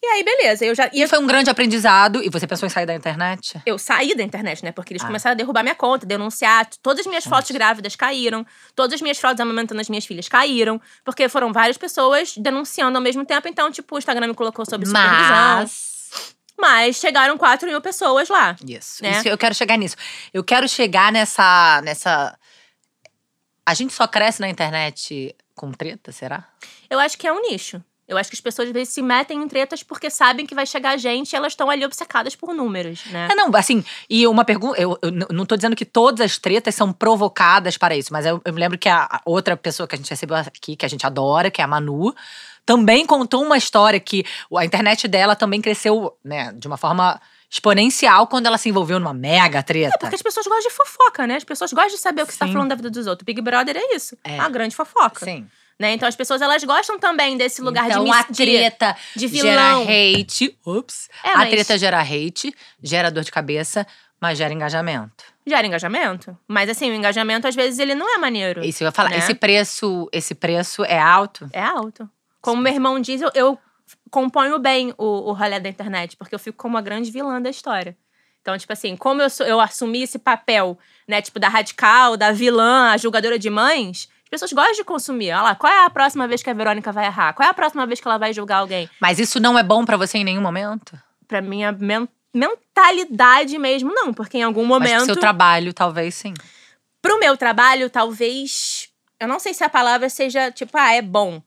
E aí, beleza, eu já. E foi um grande aprendizado. E você pensou em sair da internet? eu saí da internet, né? Porque eles Ah. começaram a derrubar minha conta, denunciar. Todas as minhas fotos grávidas caíram. Todas as minhas fotos amamentando as minhas filhas caíram. Porque foram várias pessoas denunciando ao mesmo tempo. Então, tipo, o Instagram me colocou sob supervisão. Mas. Mas chegaram 4 mil pessoas lá. Isso. Né? Isso, eu quero chegar nisso. Eu quero chegar nessa. nessa. A gente só cresce na internet com treta, será? Eu acho que é um nicho. Eu acho que as pessoas às vezes se metem em tretas porque sabem que vai chegar gente e elas estão ali obcecadas por números, né? É, não, assim, e uma pergunta. Eu, eu não tô dizendo que todas as tretas são provocadas para isso, mas eu, eu me lembro que a, a outra pessoa que a gente recebeu aqui, que a gente adora, que é a Manu, também contou uma história que a internet dela também cresceu, né, de uma forma exponencial quando ela se envolveu numa mega treta. É porque as pessoas gostam de fofoca, né? As pessoas gostam de saber o que você tá Sim. falando da vida dos outros. Big Brother é isso. É. A grande fofoca. Sim. Né? Então as pessoas elas gostam também desse lugar então, de a mis- de- treta de gera hate. Ups. É, a treta gera hate, gera dor de cabeça, mas gera engajamento. Gera engajamento. Mas assim, o engajamento às vezes ele não é maneiro. Isso eu ia falar. Né? Esse preço, esse preço é alto? É alto. Como meu irmão diz, eu, eu componho bem o, o rolê da internet, porque eu fico como a grande vilã da história. Então, tipo assim, como eu, sou, eu assumi esse papel, né, tipo, da radical, da vilã, a julgadora de mães, as pessoas gostam de consumir. Olha lá, qual é a próxima vez que a Verônica vai errar? Qual é a próxima vez que ela vai julgar alguém? Mas isso não é bom pra você em nenhum momento? Pra minha men- mentalidade mesmo, não, porque em algum Mas pro momento. seu trabalho, talvez sim. pro meu trabalho, talvez. Eu não sei se a palavra seja, tipo, ah, é bom.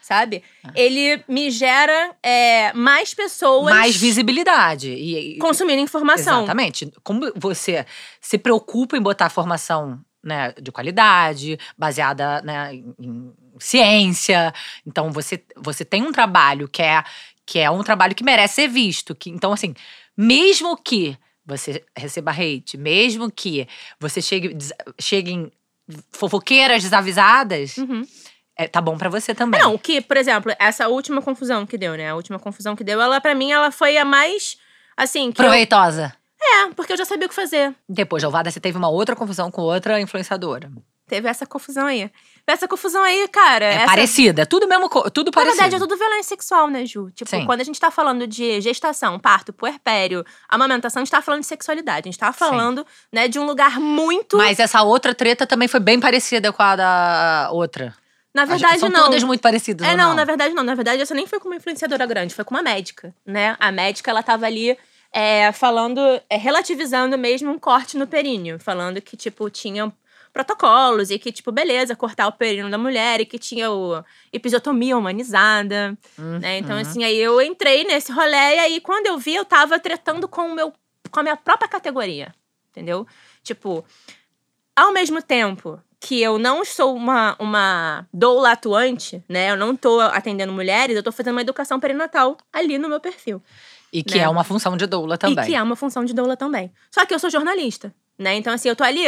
Sabe? Ele me gera é, mais pessoas Mais visibilidade. E, e- consumindo informação. Exatamente. Como você se preocupa em botar formação né, de qualidade, baseada né, em, ciência. Então, você, você tem um trabalho que é, que é um trabalho que merece ser visto. Que, então, assim, mesmo que você receba hate, mesmo que você chegue, des- chegue em fofoqueiras desavisadas, Uhum. é, tá bom pra você também. Não, que, por exemplo, essa última confusão que deu, né? A última confusão que deu, ela, pra mim, ela foi a mais. Assim, que. eu- Proveitosa. É, porque eu já sabia o que fazer. Depois da Ovada, você teve uma outra confusão com outra influenciadora. Teve essa confusão aí. Essa confusão aí, cara. É essa... parecida, é tudo mesmo, tudo Na parecido. verdade, é tudo violência sexual, né, Ju? Tipo, Sim. quando a gente tá falando de gestação, parto, puerpério, amamentação, a gente tá falando de sexualidade. A gente tá falando, né, de um lugar muito. Mas essa outra treta também foi bem parecida com a da outra. na verdade, São não. todas muito parecidas, É, não, não, na verdade não. Na verdade, essa nem foi com uma influenciadora grande, foi com uma médica, né? A médica, ela tava ali é, falando, é, relativizando mesmo um corte no períneo. Falando que, tipo, tinha protocolos e que, tipo, beleza, cortar o períneo da mulher e que tinha o episiotomia humanizada, né? Então, Uhum. assim, aí eu entrei nesse rolê e aí quando eu vi, eu tava tretando com o meu, com a minha própria categoria, entendeu? Tipo, ao mesmo tempo que eu não sou uma, uma doula atuante, né? Eu não tô atendendo mulheres, eu tô fazendo uma educação perinatal ali no meu perfil. E que né? é uma função de doula também. E que é uma função de doula também. Só que eu sou jornalista, né? Então, assim, eu tô ali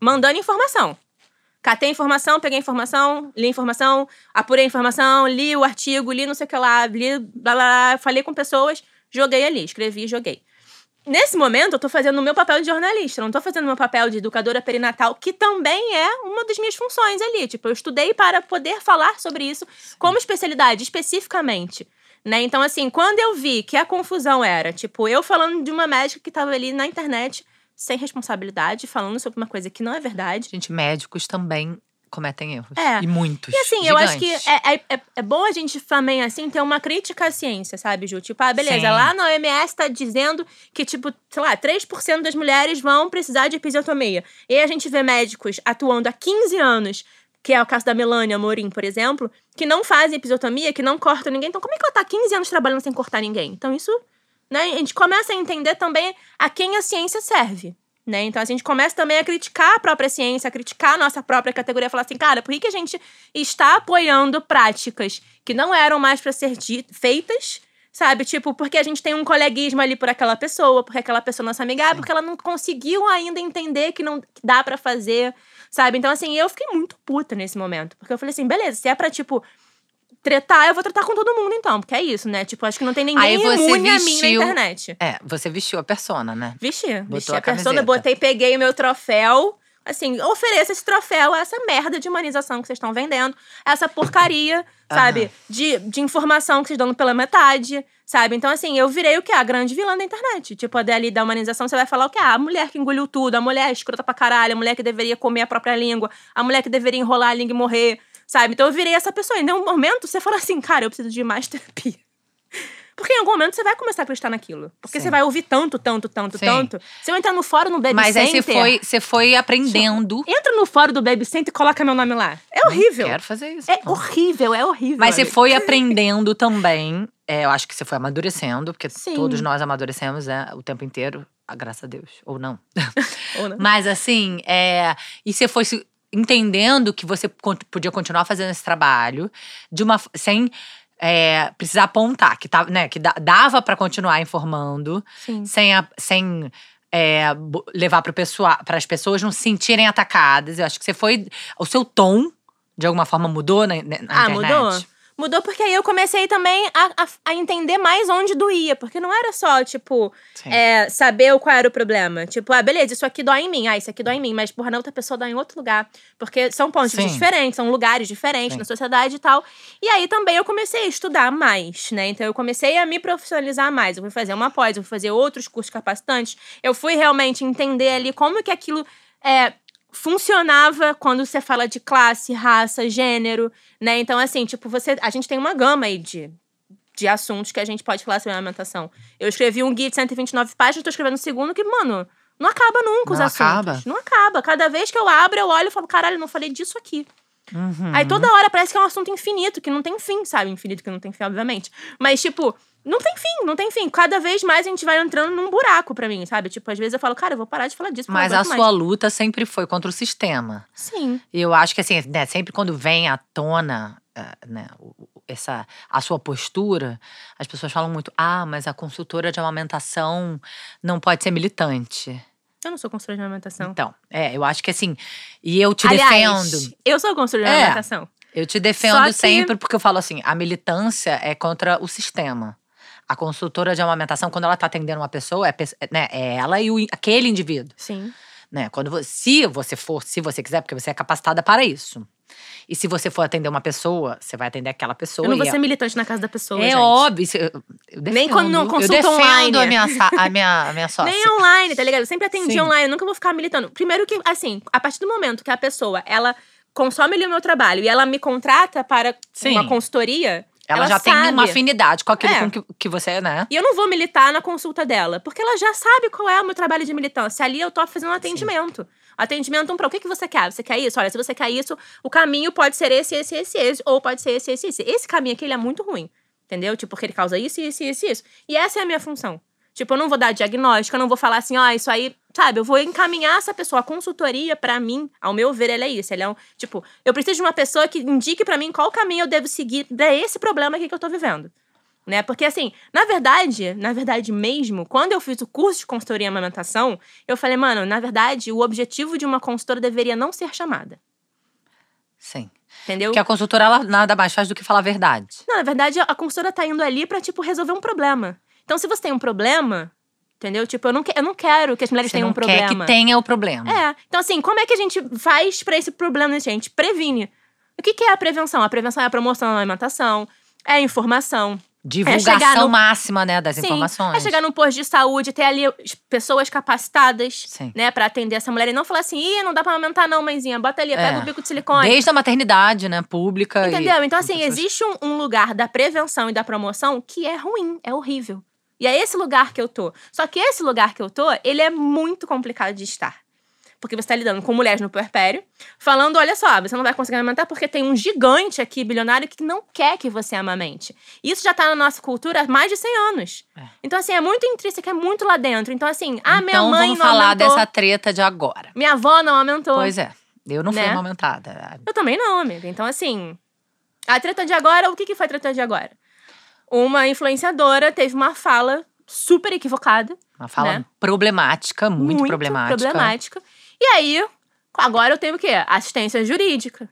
mandando informação. Catei informação, peguei informação, li informação, apurei informação, li o artigo, li não sei o que lá, li blá blá blá, falei com pessoas, joguei ali, escrevi e joguei. Nesse momento, eu tô fazendo o meu papel de jornalista, não tô fazendo o meu papel de educadora perinatal, que também é uma das minhas funções ali. Tipo, eu estudei para poder falar sobre isso como especialidade, especificamente. Né? Então, assim, quando eu vi que a confusão era, tipo, eu falando de uma médica que tava ali na internet, sem responsabilidade, falando sobre uma coisa que não é verdade. Gente, médicos também cometem erros. É. E muitos. E assim, eu acho que gigantes. é, é, é- bom a gente também, assim, ter uma crítica à ciência, sabe, Ju? Tipo, ah, beleza, Sim. lá na OMS tá dizendo que, tipo, sei lá, 3% das mulheres vão precisar de episiotomia. E a gente vê médicos atuando há 15 anos, que é o caso da Melania Morim, por exemplo, que não fazem episiotomia, que não cortam ninguém. Então, como é que ela tá 15 anos trabalhando sem cortar ninguém? Então, isso, né, a gente começa a entender também a quem a ciência serve. Né? Então a gente começa também a criticar a própria ciência, a criticar a nossa própria categoria, falar assim, cara, por que, que a gente está apoiando práticas que não eram mais para ser feitas, sabe? Tipo, porque a gente tem um coleguismo ali por aquela pessoa, porque aquela pessoa é nossa amiga, ah, Sim. porque ela não conseguiu ainda entender que não que dá pra fazer, sabe? Então assim, eu fiquei muito puta nesse momento, porque eu falei assim, beleza, se é pra tipo tretar, eu vou tratar com todo mundo então, porque é isso, né? Tipo, acho que não tem ninguém Aí você imune a mim na vestiu- internet. É, você vestiu a persona, né? Vesti, vesti a a persona, camiseta. botei, peguei o meu troféu. Assim, ofereça esse troféu a essa merda de humanização que vocês estão vendendo, essa porcaria, sabe? De, de informação que vocês dão pela metade, sabe? Então, assim, eu virei o que? A grande vilã da internet. Tipo, a dali da humanização, você vai falar o quê? Ah, a mulher que engoliu tudo, a mulher escrota pra caralho, a mulher que deveria comer a própria língua, a mulher que deveria enrolar a língua e morrer, sabe? Então eu virei essa pessoa. E em um momento você fala assim, cara, eu preciso de mais terapia. Porque em algum momento você vai começar a acreditar naquilo. Porque Sim. você vai ouvir tanto, tanto, tanto, Sim. tanto. Se eu entrar no fórum no Baby Mas aí Center... você foi, você foi aprendendo. Entra no fórum do Baby Center e coloca meu nome lá. É horrível. Quero fazer isso. É não. horrível, é horrível. Mas você [LAUGHS] foi aprendendo também. é, eu acho que você foi amadurecendo, porque Sim. todos nós amadurecemos né, o tempo inteiro. graças a Deus. Ou não. [LAUGHS] Ou não. Mas assim, é, e você foi entendendo que você podia continuar fazendo esse trabalho de uma sem é, precisar apontar, que, tá, né, que da- dava para continuar informando, Sim. sem, a- sem é, levar para as pessoas não se sentirem atacadas. Eu acho que você foi. O seu tom, de alguma forma, mudou na, na Ah, internet. mudou? Mudou porque aí eu comecei também a, a, a entender mais onde doía. Porque não era só, tipo, é, saber qual era o problema. Tipo, ah, beleza, isso aqui dói em mim. Ah, isso aqui dói em mim. Mas, porra, na outra pessoa dói em outro lugar. Porque são pontos Sim. diferentes, são lugares diferentes Sim. na sociedade e tal. E aí também eu comecei a estudar mais, né? Então eu comecei a me profissionalizar mais. Eu fui fazer uma pós, eu fui fazer outros cursos capacitantes. Eu fui realmente entender ali como que aquilo é, funcionava quando você fala de classe, raça, gênero, né? Então, assim, tipo, você. A gente tem uma gama aí de, de assuntos que a gente pode falar sobre amamentação. Eu escrevi um guia de 129 páginas, tô escrevendo o segundo que, mano, não acaba nunca os Não assuntos. acaba? Não acaba. Cada vez que eu abro, eu olho e falo, caralho, não falei disso aqui. Uhum. Aí toda hora parece que é um assunto infinito, que não tem fim, sabe? Infinito que não tem fim, obviamente. Mas, tipo, não tem fim, não tem fim. Cada vez mais a gente vai entrando num buraco pra mim, sabe? Tipo, às vezes eu falo, cara, eu vou parar de falar disso. Mas a aguento sua mais. luta sempre foi contra o sistema. Sim. E eu acho que assim, né, sempre quando vem à tona eh, né, essa, a sua postura, as pessoas falam muito: ah, mas a consultora de amamentação não pode ser militante. Eu não sou consultora de amamentação. Então, é, eu acho que assim, e eu te Aliás, defendo. eu sou consultora de É. amamentação. Eu te defendo que- sempre porque eu falo assim: a militância é contra o sistema. A consultora de amamentação, quando ela tá atendendo uma pessoa, é, né, é ela e o, aquele indivíduo. Sim. né? Quando você, se você for, se você quiser, porque você é capacitada para isso. E se você for atender uma pessoa, você vai atender aquela pessoa. eu não vou é- ser militante na casa da pessoa, é gente. óbvio. Eu, eu defendo, Nem quando não eu consulta defendo online. a minha, a minha, [LAUGHS] a minha sócia. Nem online, tá ligado? Eu sempre atendi Sim. online, eu nunca vou ficar militando. Primeiro que, assim, a partir do momento que a pessoa, ela consome ali o meu trabalho e ela me contrata para Sim. uma consultoria, ela, ela já tem sabe. uma afinidade com aquilo É. com que, que você, né? E eu não vou militar na consulta dela, porque ela já sabe qual é o meu trabalho de militância. Ali eu tô fazendo um atendimento. Atendimento para o que, que você quer? Você quer isso? Olha, se você quer isso, o caminho pode ser esse, esse, esse, esse, ou pode ser esse, esse, esse. Esse caminho aqui ele é muito ruim. Entendeu? Tipo, porque ele causa isso, isso, isso, isso. E essa é a minha função. Tipo, eu não vou dar diagnóstico, eu não vou falar assim, ó, isso aí, sabe? Eu vou encaminhar essa pessoa. A consultoria, pra mim, ao meu ver, ela é isso. Ela é um, tipo, eu preciso de uma pessoa que indique pra mim qual caminho eu devo seguir pra esse problema aqui que eu tô vivendo né? Porque assim, na verdade, na verdade mesmo, quando eu fiz o curso de consultoria em amamentação, eu falei, mano, na verdade, o objetivo de uma consultora deveria não ser chamada. Sim. Entendeu? Porque a consultora, ela nada mais faz do que falar a verdade. Não, na verdade, a consultora tá indo ali pra, tipo, resolver um problema. Então, se você tem um problema, entendeu? Tipo, eu não, que- eu não quero que as mulheres Você tenham um problema. quer que tenha o problema. É. Então, assim, como é que a gente faz pra esse problema, né, gente? Previne. O que, que é a prevenção? A prevenção é a promoção da alimentação, é a informação, Divulgação chegar no- máxima, né, das Sim, informações. é chegar num posto de saúde, ter ali as pessoas capacitadas, Sim. né, pra atender essa mulher e não falar assim, ih, não dá pra amamentar não, mãezinha, bota ali, pega É. o bico de silicone. Desde a maternidade, né, pública. e- Entendeu? Então, assim, pessoas- existe um, um lugar da prevenção e da promoção que é ruim, é horrível. E é esse lugar que eu tô. Só que esse lugar que eu tô, ele é muito complicado de estar. Porque você tá lidando com mulheres no puerpério, falando: olha só, você não vai conseguir amamentar porque tem um gigante aqui, bilionário, que não quer que você amamente. Isso já tá na nossa cultura há mais de 100 anos. É. Então, assim, é muito intrínseco, é muito lá dentro. Então, assim, ah, minha então, mãe vamos não falar amamentou, dessa treta de agora. minha avó não amamentou. Pois é. Eu não fui Né? amamentada. Eu também não, amiga. Então, assim, a treta de agora, o que, que foi a treta de agora? Uma influenciadora teve uma fala super equivocada. Uma fala Né? problemática, muito, problemática. problemática. E aí, agora eu tenho o quê? Assistência jurídica.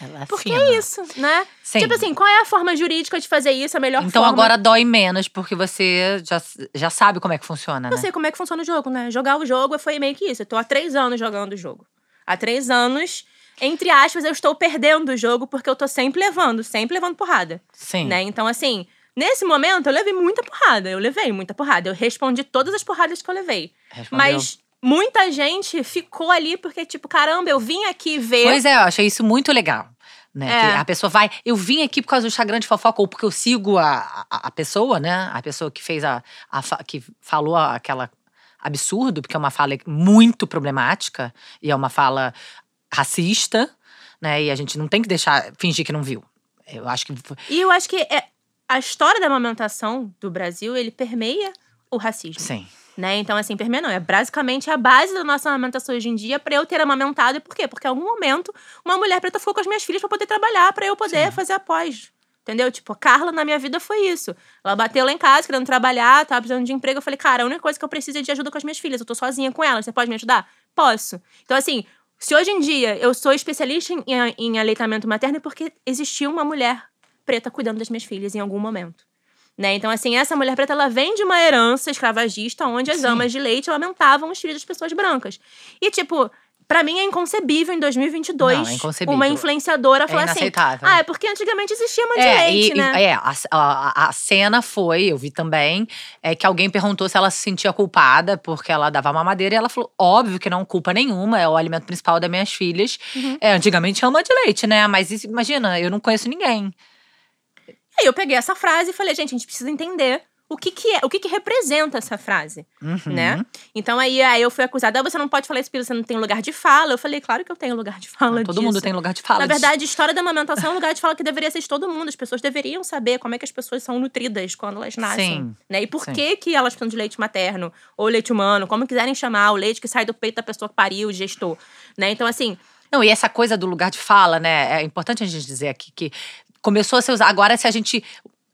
Ela é Porque é isso, né? Sim. Tipo assim, qual é a forma jurídica de fazer isso? A melhor Então forma. agora dói menos, porque você já, já sabe como é que funciona, Eu né? sei como é que funciona o jogo, né? Jogar o jogo foi meio que isso. Eu tô há três anos jogando o jogo. Há três anos, entre aspas, eu estou perdendo o jogo porque eu tô sempre levando, sempre levando porrada. Sim. né? Então, assim, nesse momento eu levei muita porrada. Eu levei muita porrada. Eu respondi todas as porradas que eu levei. Respondeu. Mas muita gente ficou ali porque, tipo, caramba, eu vim aqui ver. Pois é, eu achei isso muito legal. Né? É. A pessoa vai. Eu vim aqui por causa do Instagram de fofoca, ou porque eu sigo a, a, a pessoa, né? A pessoa que fez a. a que falou aquela absurdo, porque é uma fala muito problemática e é uma fala racista, né? E a gente não tem que deixar fingir que não viu. Eu acho que. E eu acho que é, a história da amamentação do Brasil, ele permeia o racismo. Sim. Né? Então, assim, permeia não. É basicamente a base da nossa amamentação hoje em dia pra eu ter amamentado. E por quê? Porque em algum momento uma mulher preta ficou com as minhas filhas pra poder trabalhar, pra eu poder fazer após. Entendeu? Tipo, Carla na minha vida foi isso. Ela bateu lá em casa, querendo trabalhar, tava precisando de emprego. Eu falei, cara, a única coisa que eu preciso é de ajuda com as minhas filhas. Eu tô sozinha com elas. Você pode me ajudar? Posso. Então, assim, se hoje em dia eu sou especialista em, em aleitamento materno, é porque existia uma mulher preta cuidando das minhas filhas em algum momento. Né? Então, assim, essa mulher preta, ela vem de uma herança escravagista onde as Sim. amas de leite amamentavam os filhos das pessoas brancas. E, tipo, pra mim é inconcebível em 2022 Não, é inconcebível. uma influenciadora É falar assim, inaceitável. ah, é porque antigamente existia de É, leite, e, né? e- é a, a, a cena foi, eu vi também, é que alguém perguntou se ela se sentia culpada porque ela dava mamadeira e ela falou: óbvio que não culpa nenhuma, é o alimento principal das minhas filhas. Uhum. É, antigamente chama de leite, né? Mas isso- imagina, eu não conheço ninguém. Aí eu peguei essa frase e falei, gente, a gente precisa entender o que que é, o que que representa essa frase, Uhum. né? Então aí, aí eu fui acusada, ah, você não pode falar isso porque você não tem lugar de fala. Eu falei, claro que eu tenho lugar de fala Todo disso. mundo tem lugar de fala. Na verdade, a história da amamentação é um lugar de fala que deveria ser de todo mundo. As pessoas deveriam saber como é que as pessoas são nutridas quando elas nascem. Sim, Né? E por sim. que, que elas precisam de leite materno ou leite humano, como quiserem chamar, o leite que sai do peito da pessoa que pariu, gestou. Né? Então, assim, Não, e essa coisa do lugar de fala, né? É importante a gente dizer aqui que começou a ser usado. Agora, se a gente.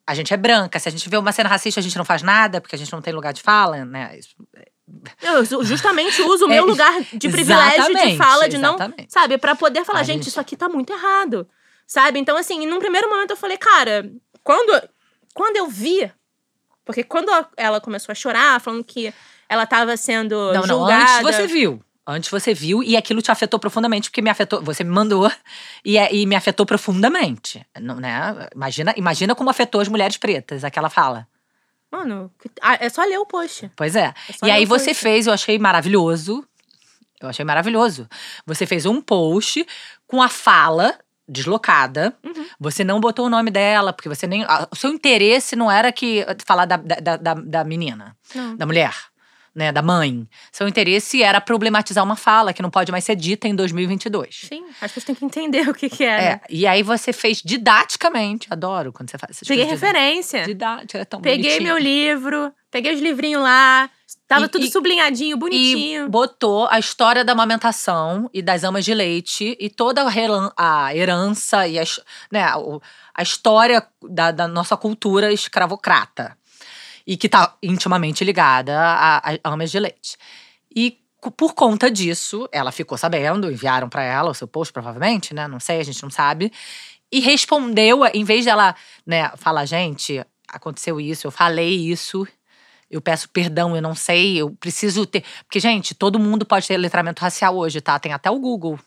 A gente é branca, se a gente vê uma cena racista, a gente não faz nada, porque a gente não tem lugar de fala, né? Eu ju- justamente uso o meu É, lugar de privilégio de fala, de não. exatamente. Sabe? Pra poder falar, gente, gente- isso aqui tá muito errado. Sabe? Então, assim, num primeiro momento eu falei, cara, quando, quando eu vi. Porque quando ela começou a chorar, falando que ela tava sendo Não, não, julgada. antes você viu. Antes você viu e aquilo te afetou profundamente, porque me afetou. Você me mandou e, é- e me afetou profundamente. não- Né? Imagina, imagina como afetou as mulheres pretas, aquela fala. Mano, ah, é só ler o post. Pois é. É E aí você post. fez, eu achei maravilhoso. Eu achei maravilhoso. Você fez um post com a fala deslocada. Uhum. Você não botou o nome dela, porque você nem. O seu interesse não era que falar da, da, da, da menina, Não. da mulher, né? Da mãe. Seu interesse era problematizar uma fala que não pode mais ser dita em 2022. Sim, as pessoas têm que entender o que, que é. É, né? e aí você fez didaticamente. Adoro quando você faz essas Peguei referência. Didática, é tão Peguei bonitinho. meu livro, peguei os livrinhos lá. Tava E- tudo e- sublinhadinho, E bonitinho. botou a história da amamentação e das amas de leite e toda a, a herança e a, né, o- a história da, da nossa cultura escravocrata. E que tá intimamente ligada a, a de leite. E por conta disso, ela ficou sabendo, enviaram pra ela o seu post, provavelmente, né? Não sei, a gente não sabe. E respondeu, em vez dela, né, falar, gente, aconteceu isso, eu falei isso, eu peço perdão, eu não sei, eu preciso ter. Porque, gente, todo mundo pode ter letramento racial hoje, tá? Tem até o Google.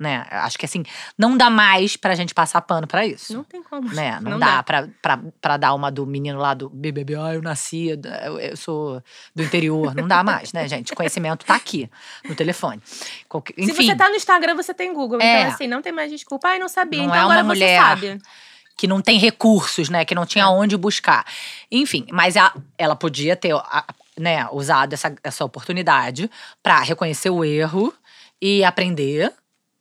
Né? Acho que assim, não dá mais pra gente passar pano pra isso. Não tem como. Né? Não, Não dá, dá. Pra, pra, pra dar uma do menino lá do BBB. Ah, eu nasci, eu, eu sou do interior. Não dá mais, né, gente? Conhecimento tá aqui, no telefone. Se enfim, você tá no Instagram, você tem Google. É. Então, assim, não tem mais desculpa. Ai, não sabia. Não então é uma agora mulher você sabe. que não tem recursos, né? Que não tinha onde buscar. Enfim, mas a- ela podia ter né, usado essa, essa oportunidade pra reconhecer o erro e aprender.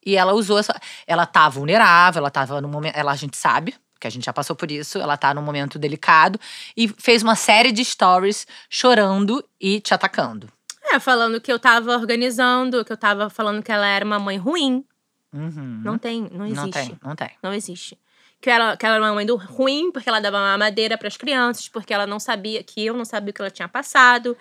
E ela usou essa. Ela tá vulnerável, ela tava no momento. Ela, a gente sabe, que a gente já passou por isso, ela tá num momento delicado e fez uma série de stories chorando e te atacando. É, falando que eu tava organizando, que eu tava falando que ela era uma mãe ruim. Uhum. Não tem, não existe. Não tem, não tem. Não existe. Que ela, que ela era uma mãe do ruim, porque ela dava mamadeira pras crianças, porque ela não sabia, que eu não sabia o que ela tinha passado.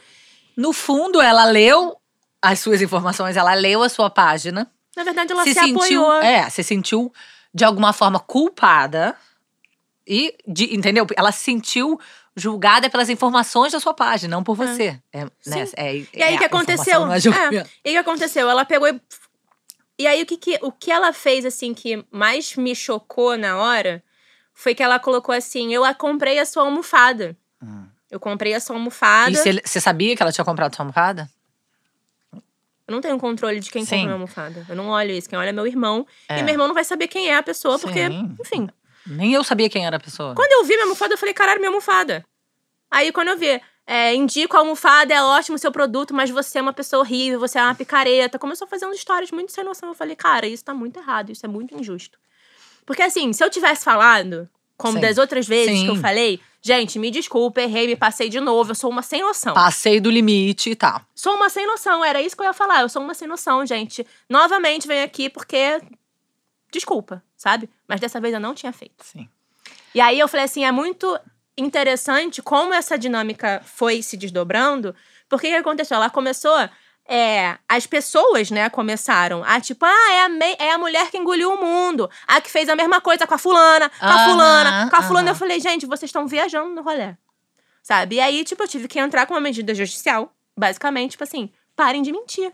No fundo, ela leu as suas informações, ela leu a sua página. Na verdade, ela se, sentiu, apoiou. é, se sentiu de alguma forma culpada e, de- entendeu? Ela se sentiu julgada pelas informações da sua página, não por você. É, né? Sim. É- E aí, é, o que a aconteceu? é. E o que aconteceu? Ela pegou e. E aí, o que, que, o que ela fez, assim, que mais me chocou na hora foi que ela colocou assim: Eu a comprei a sua almofada. Hum. Eu comprei a sua almofada. E você sabia que ela tinha comprado sua almofada? Eu não tenho controle de quem Sim. compra minha almofada. Eu não olho isso. Quem olha é meu irmão. É. E meu irmão não vai saber quem é a pessoa, porque, Sim. enfim. Nem eu sabia quem era a pessoa. Quando eu vi minha almofada, eu falei, caralho, minha almofada. Aí quando eu vi, é, indico a almofada, é ótimo o seu produto, mas você é uma pessoa horrível, você é uma picareta. Começou fazendo histórias muito sem noção. Eu falei, cara, isso tá muito errado, isso é muito injusto. Porque assim, se eu tivesse falado, como Sim. das outras vezes que eu Sim. falei, gente, me desculpa, errei, me passei de novo, eu sou uma sem noção. Passei do limite e tal. Sou uma sem noção, era isso que eu ia falar. Eu sou uma sem noção, gente. Novamente venho aqui porque. Desculpa, sabe? Mas dessa vez eu não tinha feito. Sim. E aí eu falei assim: é muito interessante como essa dinâmica foi se desdobrando. Porque o que aconteceu? Ela começou. É, as pessoas, né, começaram a tipo, ah, é a, é a mulher que engoliu o mundo. A que fez a mesma coisa com a fulana, com a fulana, com a fulana. aham. Eu falei, gente, vocês estão viajando no rolê. Sabe? E aí, tipo, eu tive que entrar com uma medida judicial. Basicamente, tipo assim, parem de mentir.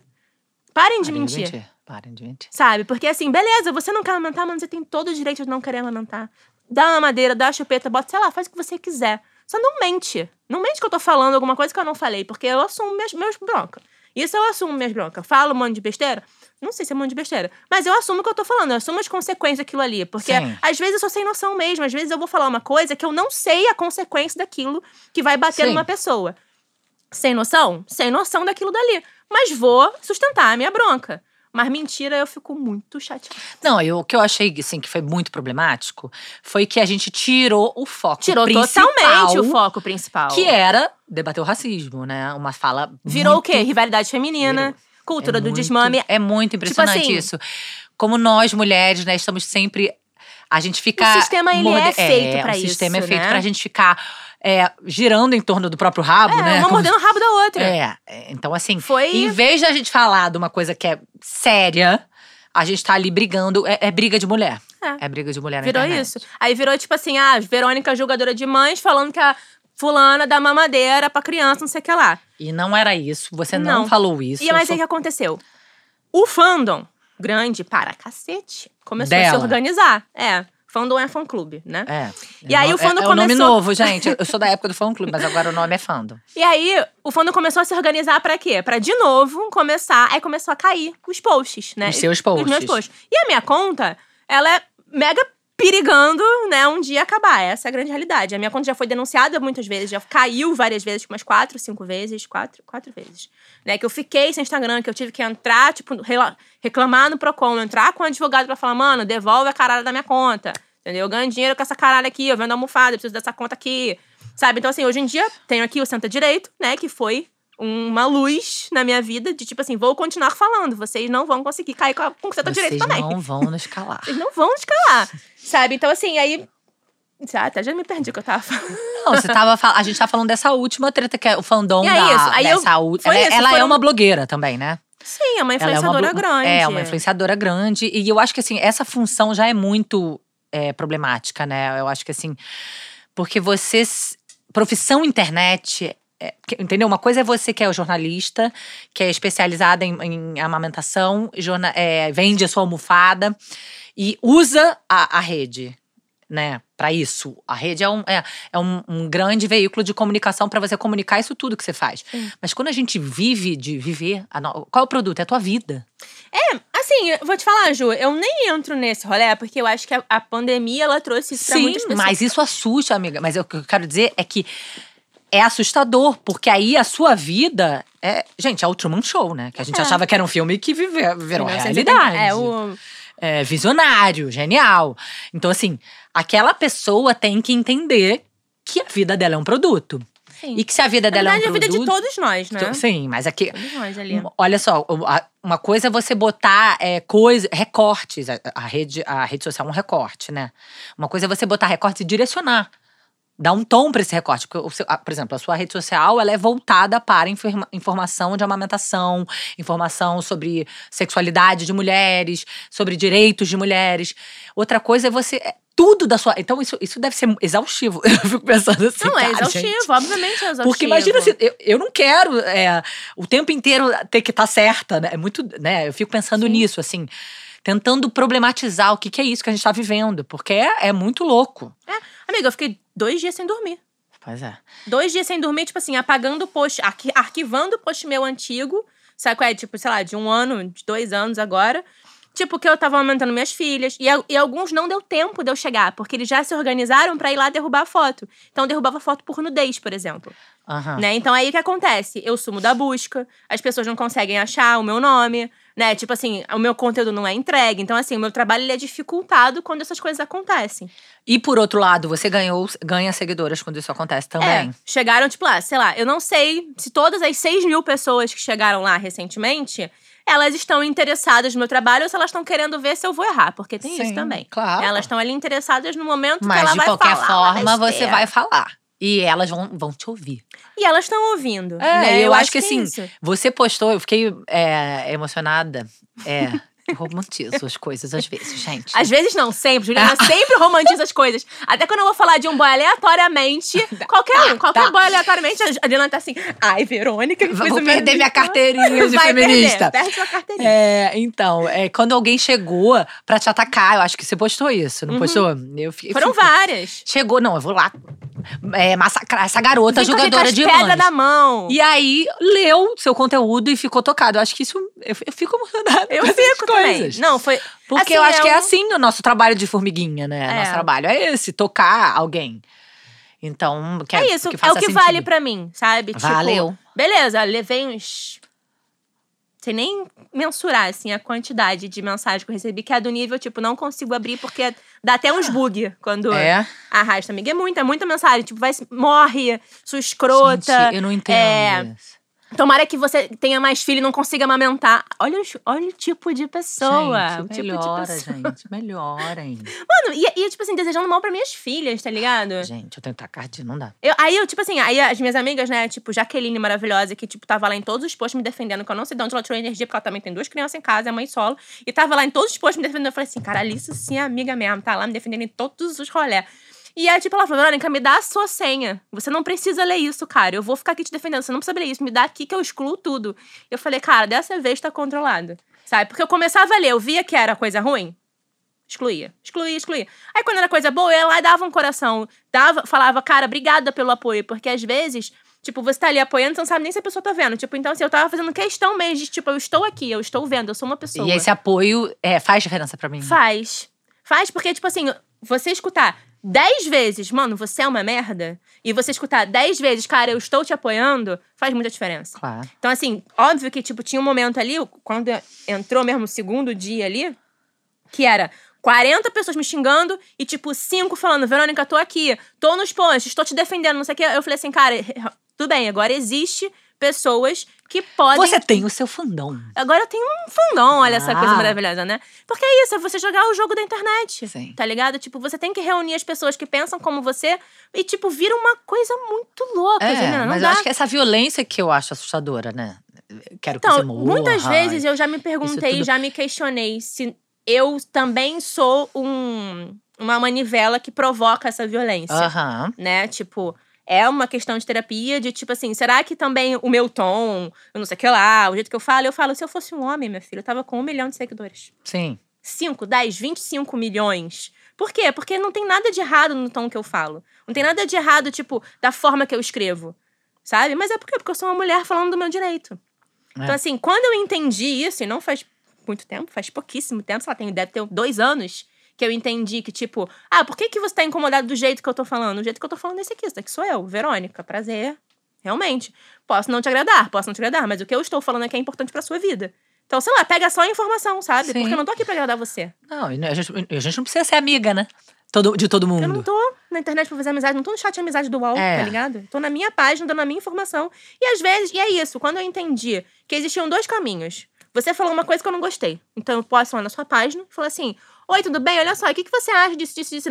Parem de Parem mentir. Parem de mentir. Sabe? Porque assim, beleza, você não quer amamentar, mas você tem todo o direito de não querer amamentar. Dá uma madeira, dá a chupeta, bota, sei lá, faz o que você quiser. Só não mente. Não mente que eu tô falando alguma coisa que eu não falei, porque eu assumo meus broncas. Isso eu assumo minhas broncas. Falo um monte de besteira? Não sei se é um monte de besteira. Mas eu assumo o que eu tô falando, eu assumo as consequências daquilo ali. Porque Sim. às vezes eu sou sem noção mesmo, às vezes eu vou falar uma coisa que eu não sei a consequência daquilo que vai bater Sim. numa pessoa. Sem noção? Sem noção daquilo dali. Mas vou sustentar a minha bronca. Mas mentira, eu fico muito chateada. Não, eu, o que eu achei assim, que foi muito problemático foi que a gente tirou o foco Tirou principal, totalmente o foco principal. Que era debater o racismo, né? Uma fala Virou muito o quê? Rivalidade feminina, Virou. cultura É do muito- desmame. É muito impressionante assim- isso. Como nós, mulheres, né, estamos sempre. A gente fica. O sistema, ele é feito pra O sistema isso, é feito né? pra gente ficar é, girando em torno do próprio rabo, É, né? uma mordendo o rabo da outra. É, é, então assim, Foi. em vez da gente falar de uma coisa que é séria, a gente tá ali brigando. É, é briga de mulher. É. É briga de mulher na Virou internet. isso. Aí virou tipo assim: ah, Verônica julgadora de mães falando que a fulana dá mamadeira pra criança, não sei o que lá. E não era isso. Você não, Não. falou isso. E mas eu sou- aí o que aconteceu? O fandom, grande para cacete, começou a se Dela. organizar. É. Fandom é fã-clube, né? É. E É aí no- o fandom é, é o nome começou- novo, gente. Eu sou da época do fã clube, mas agora o nome é fandom. E aí, o fandom começou a se organizar pra quê? Pra, de novo, começar. Aí começou a cair os posts, né? Os seus posts. Os meus posts. E a minha conta, ela é mega perigando, né, um dia acabar. Essa é a grande realidade. A minha conta já foi denunciada muitas vezes, já caiu várias vezes, umas quatro, cinco vezes, quatro, quatro vezes. Né, que eu fiquei sem Instagram, que eu tive que entrar, tipo, reclamar no Procon, entrar com o advogado pra falar, mano, devolve a caralho da minha conta. Entendeu? Eu ganho dinheiro com essa caralho aqui, eu vendo almofada, eu preciso dessa conta aqui. Sabe? Então, assim, hoje em dia, tenho aqui o Senta Direito, né, que foi uma luz na minha vida de tipo assim, vou continuar falando, vocês não vão conseguir cair com, a, Vocês Direito também. não vão nos calar. [LAUGHS] Vocês não vão escalar. [LAUGHS] sabe? Então, assim, aí. Até já me perdi o que eu tava falando. Não, você tava a gente tá falando dessa última treta que é o fandom é da, isso, aí dessa Ela, isso, ela é foram- uma blogueira também, né? Sim, é uma Ela é uma influenciadora grande. É, uma influenciadora grande. E eu acho que, assim, essa função já é muito é, problemática, né? Eu acho que, assim, porque você. s- Profissão internet é, entendeu? Uma coisa é você que é jornalista, que é especializada em, em amamentação, jorna, é, vende a sua almofada e usa a, a rede, né? Pra isso. A rede é um, é, é um, um grande veículo de comunicação pra você comunicar isso tudo que você faz. Sim. Mas quando a gente vive de viver, no- qual é o produto? É a tua vida. Assim, eu vou te falar, Ju, eu nem entro nesse rolê, porque eu acho que a, a pandemia, ela trouxe isso pra Sim, muitas pessoas. mas isso assusta, amiga. Mas o que eu quero dizer é que é assustador, porque aí a sua vida é. Gente, é o Truman Show, né? Que a gente É. achava que era um filme que vive, virou 1970, realidade. É, o... É visionário, genial. Então, assim, aquela pessoa tem que entender que a vida dela é um produto. Sim. E que se a vida dela verdade, é um a vida produto. de todos nós, né? Sim, mas aqui. Todos nós ali. Olha só, a- uma coisa é você botar é, coisa, recortes. A, a rede, a rede social é um recorte, né? Uma coisa é você botar recortes e direcionar. Dar um tom para esse recorte. Porque, por exemplo, a sua rede social ela é voltada para informa- informação de amamentação, informação sobre sexualidade de mulheres, sobre direitos de mulheres. Outra coisa é você. é tudo da sua. Então, isso, isso deve ser exaustivo. [LAUGHS] Eu fico pensando assim. Não, é exaustivo, gente. obviamente é exaustivo. Porque imagina se eu, eu não quero é, o tempo inteiro ter que estar certa, né? É muito, né? Eu fico pensando Sim. nisso, assim, tentando problematizar o que, que é isso que a gente tá vivendo, porque é, é muito louco. Amiga, eu fiquei dois dias sem dormir. Pois é. Dois dias sem dormir, tipo assim, apagando o post, arqui- arquivando o post meu antigo. Sabe qual é? Tipo, sei lá, de um ano, de dois anos agora. Tipo, que eu tava aumentando minhas filhas. E, e alguns não deu tempo de eu chegar, porque eles já se organizaram pra ir lá derrubar a foto. Então, eu derrubava foto por nudez, por exemplo. Aham. Né? Então, aí o que acontece? Eu sumo da busca, as pessoas não conseguem achar o meu nome, né? Tipo assim, o meu conteúdo não é entregue. Então, assim, o meu trabalho é dificultado quando essas coisas acontecem. E por outro lado, você ganhou, ganha seguidoras quando isso acontece também. É, chegaram, tipo lá, sei lá, eu não sei se todas as 6 mil pessoas que chegaram lá recentemente, elas estão interessadas no meu trabalho ou se elas estão querendo ver se eu vou errar, porque tem isso Sim, também. Claro. Elas estão ali interessadas no momento que Mas ela de vai qualquer falar uma forma, você vai falar. E elas vão, vão te ouvir. E elas estão ouvindo. É, né? eu acho que, assim, é isso. Você postou, eu fiquei é, emocionada. É, eu [LAUGHS] romantizo as coisas às vezes, gente. Às vezes não, sempre. Juliana [LAUGHS] sempre romantiza as coisas. Até quando eu vou falar de um boy aleatoriamente, [LAUGHS] qualquer um, qualquer tá. boy aleatoriamente, a Juliana tá assim, ai, Verônica, que Vou perder minha menos- carteirinha de Vai feminista. Perder, perde sua carteirinha. É, então, é, quando alguém chegou pra te atacar, eu acho que você postou isso, não Uhum. postou? Eu fi- Foram fico- várias. Chegou, não, eu vou lá é, massacrar essa garota Vem jogadora de pedras mãos. da mão. E aí, leu seu conteúdo e ficou tocado. Eu acho que isso. Eu, eu fico emocionada. Eu com fico também. coisas. Não, foi. Porque assim, eu acho que é um- assim o nosso trabalho de formiguinha, né? É. Nosso trabalho é esse, tocar alguém. Então, que É isso, que é o que sentido. vale pra mim, sabe? Valeu. Tipo, beleza, levei uns. Sem nem mensurar, assim, a quantidade de mensagem que eu recebi, que é do nível, tipo, não consigo abrir porque dá até uns bug quando É. arrasta, amiga. É muita, muita mensagem. Tipo, vai, morre, sua escrota. Gente, eu não entendo é, isso. Tomara que você tenha mais filho e não consiga amamentar. Olha, olha o tipo de pessoa. Gente, o tipo melhora, de pessoa. gente. [LAUGHS] Melhorem. Mano, e, e, tipo assim, desejando mal pra minhas filhas, tá ligado? gente, eu tenho tacardia, não dá. Eu- aí eu, tipo assim, aí as minhas amigas, né, tipo, Jaqueline maravilhosa, que, tipo, tava lá em todos os posts me defendendo, que eu não sei de onde ela tirou energia, porque ela também tem duas crianças em casa, é mãe solo. E tava lá em todos os posts me defendendo. Eu falei assim, caralho, isso sim é amiga mesmo, tá lá me defendendo em todos os rolé. E aí, tipo, ela falou, Verônica, me dá a sua senha. Você não precisa ler isso, cara. Eu vou ficar aqui te defendendo. Você não precisa ler isso. Me dá aqui que eu excluo tudo. Eu falei, cara, dessa vez tá controlado. Sabe? Porque eu começava a ler, eu via que era coisa ruim. Excluía, excluía, excluía. Aí quando era coisa boa, eu ia lá e dava um coração. Dava, falava, cara, obrigada pelo apoio. Porque às vezes, tipo, você tá ali apoiando, você não sabe nem se a pessoa tá vendo. Tipo, então assim, eu tava fazendo questão mesmo de, tipo, eu estou aqui, eu estou vendo, eu sou uma pessoa. E esse apoio é, faz diferença pra mim. Faz. Faz porque, tipo assim, você escutar dez vezes, mano, você é uma merda, e você escutar dez vezes, cara, eu estou te apoiando, faz muita diferença. Claro. Então, assim, óbvio que, tipo, tinha um momento ali, quando entrou mesmo o segundo dia ali, que era 40 pessoas me xingando e, tipo, cinco falando, Verônica, tô aqui, tô nos posts, tô te defendendo, não sei o quê. Eu falei assim, cara, [LAUGHS] tudo bem, agora existe pessoas que podem. Você tem o seu fundão. Agora eu tenho um fundão, olha essa Ah. coisa maravilhosa, né? Porque é isso, é você jogar o jogo da internet. Sim. Tá ligado? Tipo, você tem que reunir as pessoas que pensam como você e, tipo, vira uma coisa muito louca, É, Juliana. Não mas dá. eu acho que essa violência que eu acho assustadora, né? Quero que Então, você morra. muitas vezes eu já me perguntei, tudo. já me questionei se eu também sou um, uma manivela que provoca essa violência. Aham. Né? Tipo, É uma questão de terapia, de tipo assim, será que também o meu tom, eu não sei o que lá, o jeito que eu falo, eu falo, se eu fosse um homem, minha filha, eu tava com um milhão de seguidores. Sim. 5, 10, 25 milhões. Por quê? Porque não tem nada de errado no tom que eu falo. Não tem nada de errado, tipo, da forma que eu escrevo. Sabe? Mas é por quê? Porque eu sou uma mulher falando do meu direito. É. Então, assim, quando eu entendi isso, e não faz muito tempo, faz pouquíssimo tempo, sei lá, tem, deve ter dois anos, que eu entendi que, tipo, ah, por que, que você tá incomodado do jeito que eu tô falando? O jeito que eu tô falando é esse aqui, esse daqui sou eu, Verônica, prazer. Realmente. Posso não te agradar, posso não te agradar, mas o que eu estou falando aqui é importante pra sua vida. Então, sei lá, pega só a informação, sabe? Sim. Porque eu não tô aqui pra agradar você. Não, a gente, a gente não precisa ser amiga, né? Todo, de todo mundo. Eu não tô na internet pra fazer amizade, não tô no chat de amizade do UOL, É. tá ligado? Tô na minha página, dando a minha informação. E às vezes, e é isso, quando eu entendi que existiam dois caminhos. Você falou uma coisa que eu não gostei. Então eu posso ir lá na sua página e falar assim: Oi, tudo bem? Olha só, o que, que você acha disso, disso, disso?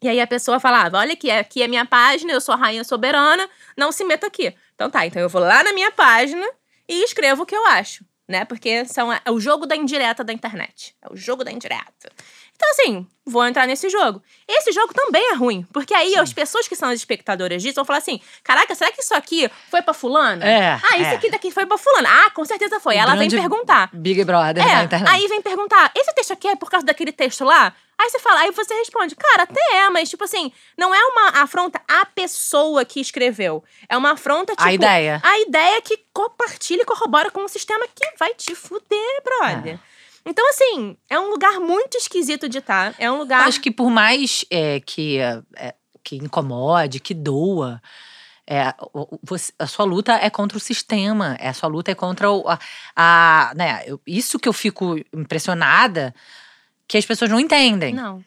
E aí a pessoa falava: Olha aqui, aqui é minha página, eu sou a rainha soberana, não se meta aqui. Então tá, então eu vou lá na minha página e escrevo o que eu acho, né? Porque são, é o jogo da indireta da internet. É o jogo da indireta. Então, assim, vou entrar nesse jogo. Esse jogo também é ruim, porque aí as pessoas que são as espectadoras disso vão falar assim: caraca, será que isso aqui foi pra fulana? É, Ah, isso é. aqui daqui foi pra fulana. Ah, com certeza foi. O Ela vem perguntar. Big Brother É, da internet. aí vem perguntar: esse texto aqui é por causa daquele texto lá? Aí você fala, aí você responde, cara, até é, mas tipo assim, não é uma afronta à pessoa que escreveu. É uma afronta, tipo, a ideia. a ideia que compartilha e corrobora com um sistema que vai te fuder, brother. Então, assim, é um lugar muito esquisito de estar. É um lugar. Acho que por mais é, que, é, que incomode, que doa, é, você- a sua luta é contra o sistema, é, a sua luta é contra o, a, a- né, eu- isso que eu fico impressionada que as pessoas não entendem. Não.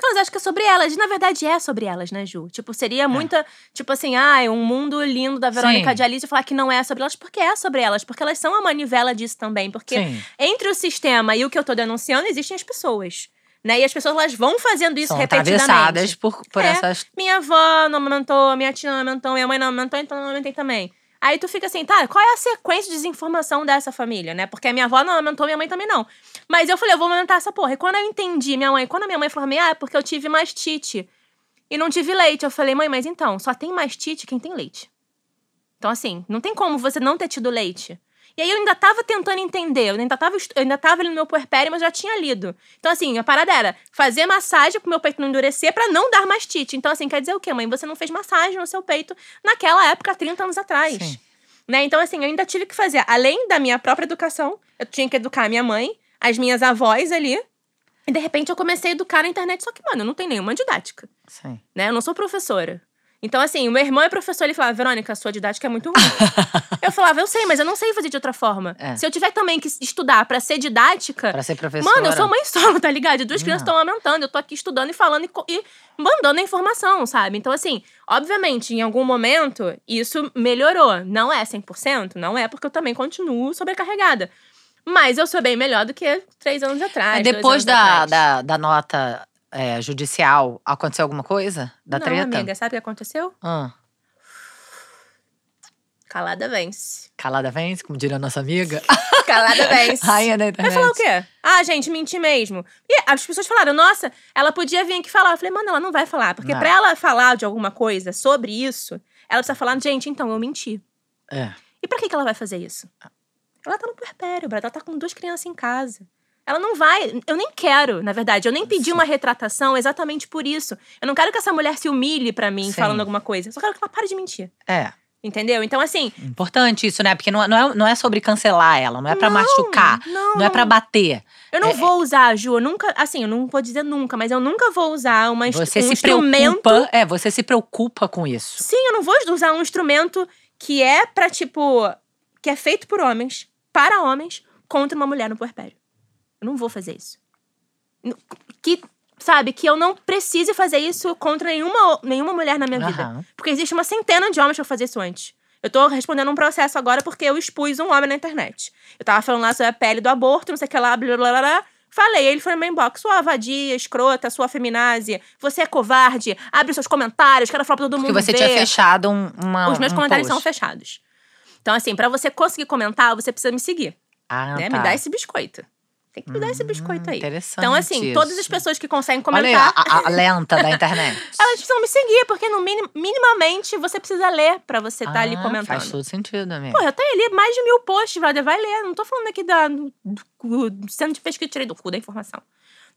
Porque elas acham que é sobre elas. E na verdade é sobre elas, né, Ju? Tipo, seria muita. Tipo assim, ah, um mundo lindo da Verônica Sim. de Alice falar que não é sobre elas, porque é sobre elas. Porque elas são a manivela disso também. Porque Sim. entre o sistema e o que eu tô denunciando, existem as pessoas. Né? E as pessoas elas vão fazendo isso São repetidamente. atravessadas por, por É. essas. Minha avó não amamentou, minha tia não amamentou, minha mãe não amamentou, então não amamentei também. Aí tu fica assim, tá, qual é a sequência de desinformação dessa família, né? Porque a minha avó não amamentou, minha mãe também não. Mas eu falei, eu vou amamentar essa porra. E quando eu entendi, minha mãe, quando a minha mãe falou ah, é porque eu tive mastite e não tive leite. Eu falei, mãe, mas então, só tem mastite quem tem leite. Então, assim, não tem como você não ter tido leite. E aí eu ainda tava tentando entender, eu ainda tava, eu ainda tava ali no meu puerpério, mas já tinha lido. Então, assim, a parada era fazer massagem pro meu peito não endurecer pra não dar mastite. Então, assim, quer dizer o quê, mãe? Você não fez massagem no seu peito naquela época, há 30 anos atrás. Sim. Né? Então, assim, eu ainda tive que fazer, além da minha própria educação, eu tinha que educar a minha mãe, as minhas avós ali. E de repente eu comecei a educar na internet, só que, mano, eu não tenho nenhuma didática Sim. né? Eu não sou professora. Então, assim, o meu irmão é professor, ele falava, Verônica, a sua didática é muito ruim. [LAUGHS] eu falava, eu sei, mas eu não sei fazer de outra forma. É. Se eu tiver também que estudar pra ser didática, Pra ser professora. mano, eu sou mãe solo, tá ligado? E duas crianças Não. estão aumentando, eu tô aqui estudando e falando e, e mandando a informação, sabe? Então, assim, obviamente, em algum momento, isso melhorou. Não é 100%, não é, porque eu também continuo sobrecarregada. Mas eu sou bem melhor do que três anos atrás. Mas depois da, atrás. da, da nota é, judicial, aconteceu alguma coisa? Da não, treta? amiga, sabe o que aconteceu? Ah, Calada vence. calada vence, como diria a nossa amiga. [LAUGHS] Calada vence. Rainha da Vai internet. falar o quê? Ah, gente, menti mesmo. E as pessoas falaram, nossa, ela podia vir aqui falar. Eu falei, mano, ela não vai falar. Porque pra ela falar de alguma coisa sobre isso, ela precisa falar, gente, então, eu menti. É. E pra que, que ela vai fazer isso? Ela tá no puerpério. Ela tá com duas crianças em casa. Ela não vai. Eu nem quero, na verdade. Eu nem pedi Sim. uma retratação exatamente por isso. Eu não quero que essa mulher se humilhe pra mim Sim. falando alguma coisa. Eu só quero que ela pare de mentir. É. Entendeu? Então, assim. Importante isso, né? Porque não, é- não, é, não é sobre cancelar ela, não é pra Não, machucar, Não, não é pra bater. Eu não É- vou usar, Ju. Eu nunca. Assim, eu não vou dizer nunca, mas eu nunca vou usar uma, Você um se instrumento. preocupa. É, você se preocupa com isso. Sim, eu não vou usar um instrumento que é pra, tipo. que é feito por homens, para homens, contra uma mulher no puerpério. Eu não vou fazer isso. Que, sabe, que eu não precise fazer isso contra nenhuma, nenhuma mulher na minha vida. Aham. Porque existe uma centena de homens pra fazer isso antes. Eu tô respondendo um processo agora porque eu expus um homem na internet. Eu tava falando lá sobre a pele do aborto, não sei o que lá, blá blá blá. blá. Falei, ele foi no meu inbox, sua vadia, escrota, sua feminazi, você é covarde, abre seus comentários, quero falar pra todo mundo Porque você ver. tinha fechado um, uma. Os meus um comentários post. são fechados. Então, assim, pra você conseguir comentar, você precisa me seguir, Ah, né? tá. Me dá esse biscoito. Tem que me dar esse biscoito aí. Hum, Interessante. Então, assim, todas as isso. pessoas que conseguem Olha aí, comentar, a, a lenta da internet. [LAUGHS] elas precisam me seguir, porque no minim- minimamente você precisa ler pra você estar ali Ah, comentando. Faz todo sentido, amiga. Pô, eu tenho ali mais de mil posts, brother. Vai ler. Não tô falando aqui da, do, do, centro de pesquisa, tirei do cu da informação.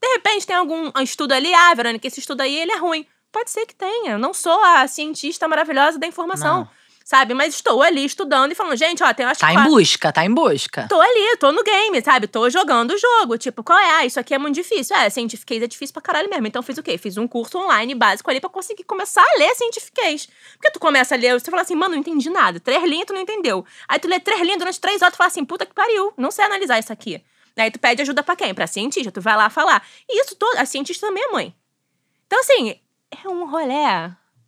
De repente tem algum estudo ali, ah, Verônica, esse estudo aí, ele é ruim. Pode ser que tenha. Eu não sou a cientista maravilhosa da informação, Não. Sabe? Mas estou ali estudando e falando, gente, ó, tem acho Tá em busca, tá em busca. Tô ali, tô no game, sabe? Tô jogando o jogo. Tipo, qual é? Ah, isso aqui é muito difícil. É, Scientificase é difícil pra caralho mesmo. Então fiz o quê? Fiz um curso online básico ali pra conseguir começar a ler Scientificase. Porque tu começa a ler, você fala assim, mano, não entendi nada. Três linhas, tu não entendeu. Aí tu lê três linhas durante três horas, tu fala assim, puta que pariu, não sei analisar isso aqui. Aí tu pede ajuda pra quem? Pra cientista. Tu vai lá falar. E isso todo, a cientista também é mãe. Então, assim, é um rolê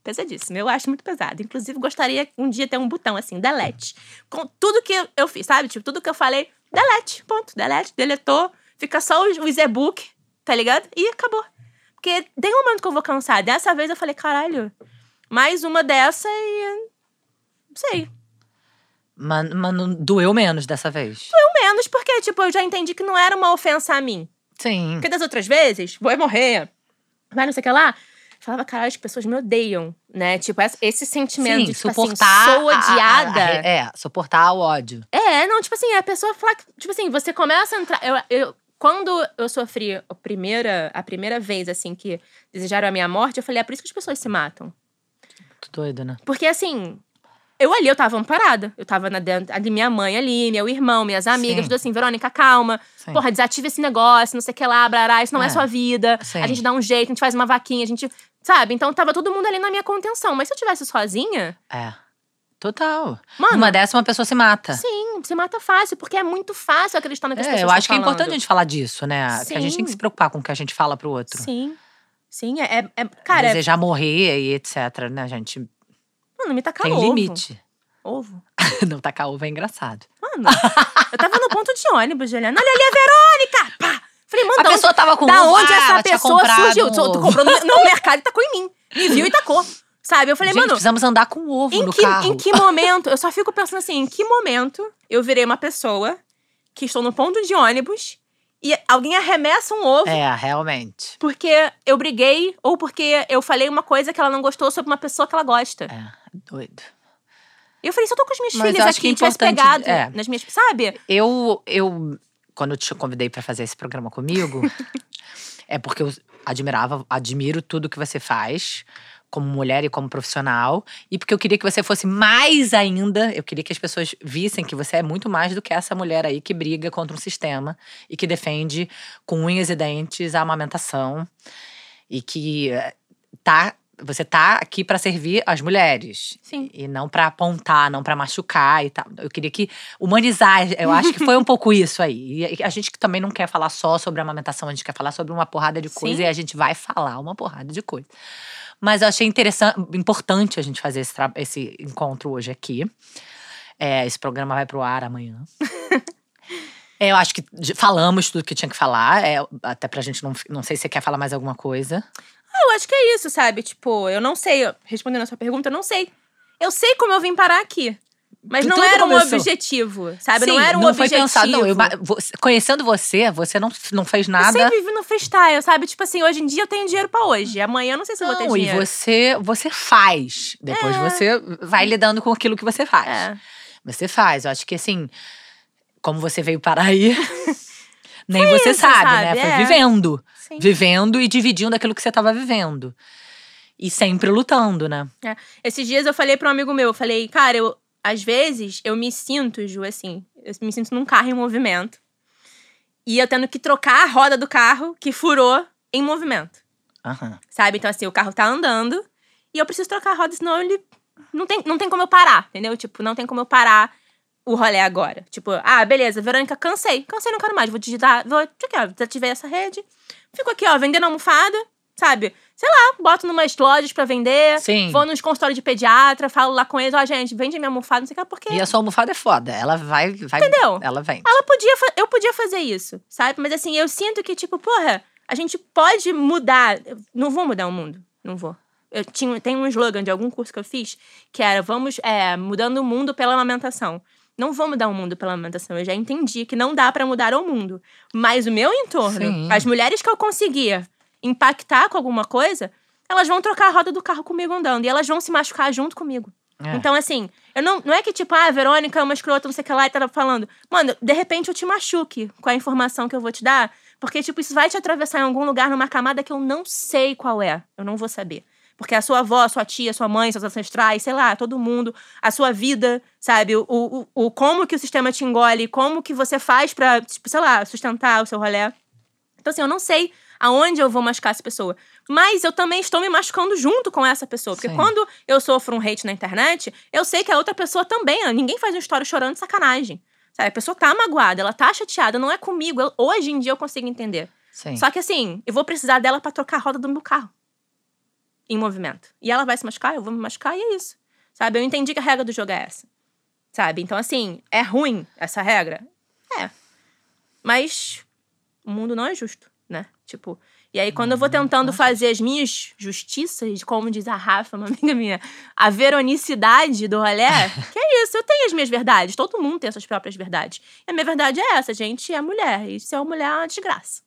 pesadíssimo. Eu acho muito pesado. Inclusive, gostaria um dia ter um botão assim, delete. Com tudo que eu fiz, sabe? Tipo, tudo que eu falei, delete. Ponto. Delete, deletou. Fica só os, e-book, tá ligado? E acabou. Porque tem um momento que eu vou cansar. Dessa vez eu falei, caralho, mais uma dessa e. Não sei. Mas, mas não doeu menos dessa vez. Pelo menos porque, tipo, eu já entendi que não era uma ofensa a mim. Sim. Porque das outras vezes, vou morrer, vai não sei o que lá. Falava, caralho, as pessoas me odeiam, né? Tipo, esse- sentimento Sim, de, tipo suportar. assim, sou a- a- a- odiada. é, suportar o ódio. É, não, tipo assim, a pessoa fala que, tipo assim, você começa a entrar. Eu, eu- quando eu sofri a primeira, a primeira vez, assim, que desejaram a minha morte, eu falei, é por isso que as pessoas se matam. Tô doido, né? Porque assim, eu ali, eu tava amparada. Eu tava na dentro, ali, minha mãe ali, meu irmão, minhas amigas, Sim. tudo assim, Verônica, calma. Sim. Porra, desativa esse negócio, não sei o que lá, brará, isso não é, É. sua vida. Sim. A gente dá um jeito, a gente faz uma vaquinha, a gente. Sabe? Então tava todo mundo ali na minha contenção. Mas se eu tivesse sozinha, É. Total. mano. Numa dessa, uma pessoa se mata. Sim, você mata fácil, porque é muito fácil acreditar no que as É, pessoas eu acho que é falando. importante a gente falar disso, né? Que a gente tem que Sim. se preocupar com o que a gente fala pro outro. Sim. Sim, é. é- é- cara, é, Desejar morrer e etc, né, gente? mano, me tacar tem ovo. limite. Ovo. [LAUGHS] Não tacar ovo é engraçado. Mano, eu tava no ponto de ônibus, Juliana. Olha ali a Verônica! Pá! Falei, mano, A da onde- pessoa tava com da onde ah, essa pessoa surgiu? Tu, comprou no, no [LAUGHS] mercado e tacou em mim. Me viu e tacou. Sabe? Eu falei, gente, mano, precisamos andar com ovo em no que, carro. em que [LAUGHS] momento? Eu só fico pensando assim, em que momento eu virei uma pessoa que estou no ponto de ônibus e alguém arremessa um ovo É, realmente. porque eu briguei ou porque eu falei uma coisa que ela não gostou sobre uma pessoa que ela gosta. É, doido. Eu falei, se eu tô com Mas filhas eu acho aqui que é tivesse pegado é. nas minhas. Sabe? Eu, eu, quando eu te convidei pra fazer esse programa comigo, [LAUGHS] é porque eu admirava, admiro tudo que você faz como mulher e como profissional, e porque eu queria que você fosse mais ainda, eu queria que as pessoas vissem que você é muito mais do que essa mulher aí que briga contra um sistema e que defende com unhas e dentes a amamentação e que eh, tá você tá aqui pra servir as mulheres Sim. e não pra apontar, não pra machucar e tal. Eu queria que humanizar, eu acho que foi um pouco isso aí. E a gente que também não quer falar só sobre amamentação, a gente quer falar sobre uma porrada de coisa Sim. e a gente vai falar uma porrada de coisa. Mas eu achei interessante, importante a gente fazer esse, esse encontro hoje aqui. É, esse programa vai pro ar amanhã. [LAUGHS] É, eu acho que falamos tudo que tinha que falar. É, até pra gente não. Não sei se você quer falar mais alguma coisa. Eu acho que é isso, sabe? Tipo, eu não sei. Respondendo a sua pergunta, eu não sei. Eu sei como eu vim parar aqui. Mas não Tudo era um começou. objetivo, sabe? não Sim, era um não objetivo. foi pensado. Não, eu, conhecendo você, você não, não fez Eu nada. sempre vivi no freestyle, sabe? Tipo assim, hoje em dia eu tenho dinheiro pra hoje. Amanhã eu não sei se eu vou ter Não, e dinheiro. você, você faz. Depois É. você vai lidando com aquilo que você faz. É. Você faz. Eu acho que assim, como você veio parar aí, [LAUGHS] [LAUGHS] nem você isso, sabe, sabe? né? Foi É. vivendo. Sim. Vivendo e dividindo aquilo que você estava vivendo. E sempre lutando, né? Esses dias eu falei pra um amigo meu, eu falei, cara, eu, às vezes eu me sinto, Ju, assim, eu me sinto num carro em movimento. E eu tendo que trocar a roda do carro que furou em movimento. Aham. Sabe? Então, assim, o carro tá andando e eu preciso trocar a roda, senão ele. Não tem, não tem como eu parar, entendeu? Tipo, não tem como eu parar o rolê agora. Tipo, ah, beleza, Verônica, cansei. Cansei, não quero mais. Vou digitar. Vou. Aqui, ó, desativei essa rede. Fico aqui, ó, vendendo almofada, sabe? Sei lá, boto numas lojas pra vender. Sim. Vou nos consultórios de pediatra, falo lá com eles, ó, gente, vende minha almofada, não sei o que, porque. E a sua almofada é foda. Ela vai. vai Entendeu? Ela vem. Ela podia, eu podia fazer isso, sabe? Mas assim, eu sinto que, tipo, porra, a gente pode mudar. Eu não vou mudar o mundo. Não vou. Eu tinha, tem um slogan de algum curso que eu fiz que era vamos é, mudando o mundo pela amamentação. Não vou mudar o mundo pela amamentação. Eu já entendi que não dá pra mudar o mundo. Mas o meu entorno, Sim. as mulheres que eu conseguia impactar com alguma coisa, elas vão trocar a roda do carro comigo andando. E elas vão se machucar junto comigo. É. Então, assim, eu não, não é que tipo, ah, a Verônica é uma escrota, não sei o que lá, e tá falando. Mano, de repente eu te machuque com a informação que eu vou te dar, porque, tipo, isso vai te atravessar em algum lugar, numa camada que eu não sei qual é. Eu não vou saber. Porque a sua avó, a sua tia, a sua mãe, seus ancestrais, sei lá, todo mundo, a sua vida, sabe? O, o, o como que o sistema te engole, como que você faz pra, tipo, sei lá, sustentar o seu rolé. Então, assim, eu não sei aonde eu vou machucar essa pessoa. Mas eu também estou me machucando junto com essa pessoa. Porque Sim. quando eu sofro um hate na internet, eu sei que a outra pessoa também. Ninguém faz uma história chorando de sacanagem. Sabe? A pessoa tá magoada, ela tá chateada, não é comigo. Eu- hoje em dia eu consigo entender. Sim. Só que assim, eu vou precisar dela pra trocar a roda do meu carro. Em movimento. E ela vai se machucar, eu vou me machucar e é isso. Sabe? Eu entendi que a regra do jogo é essa. Sabe? Então, assim, é ruim essa regra? É. Mas o mundo não é justo, né? Tipo. E aí, quando eu vou tentando fazer as minhas justiças, como diz a Rafa, uma amiga minha, a veronicidade do rolê, [LAUGHS] que é isso, eu tenho as minhas verdades, todo mundo tem as suas próprias verdades. E a minha verdade é essa, a gente é mulher, e ser uma mulher é uma desgraça.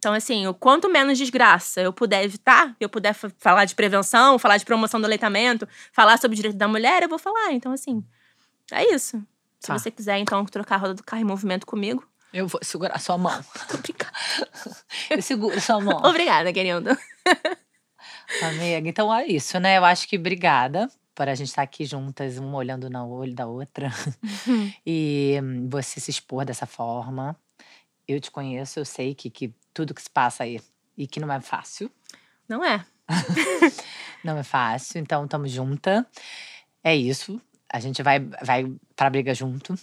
Então, assim, o quanto menos desgraça eu puder evitar, eu puder fa- falar de prevenção, falar de promoção do aleitamento, falar sobre o direito da mulher, eu vou falar. Então, assim, é isso. Se Tá. você quiser, então, trocar a roda do carro em movimento comigo, Eu vou segurar sua mão. [LAUGHS] obrigada. [LAUGHS] Eu seguro sua mão. [LAUGHS] Obrigada, querido. Amiga, então é isso, né? Eu acho que obrigada por a gente estar aqui juntas, uma olhando no olho da outra. e hum, você se expor dessa forma. Eu te conheço, eu sei que, que tudo que se passa aí e que não é fácil. Não é. [LAUGHS] Não é fácil, então tamo junta. É isso. A gente vai, vai pra briga junto.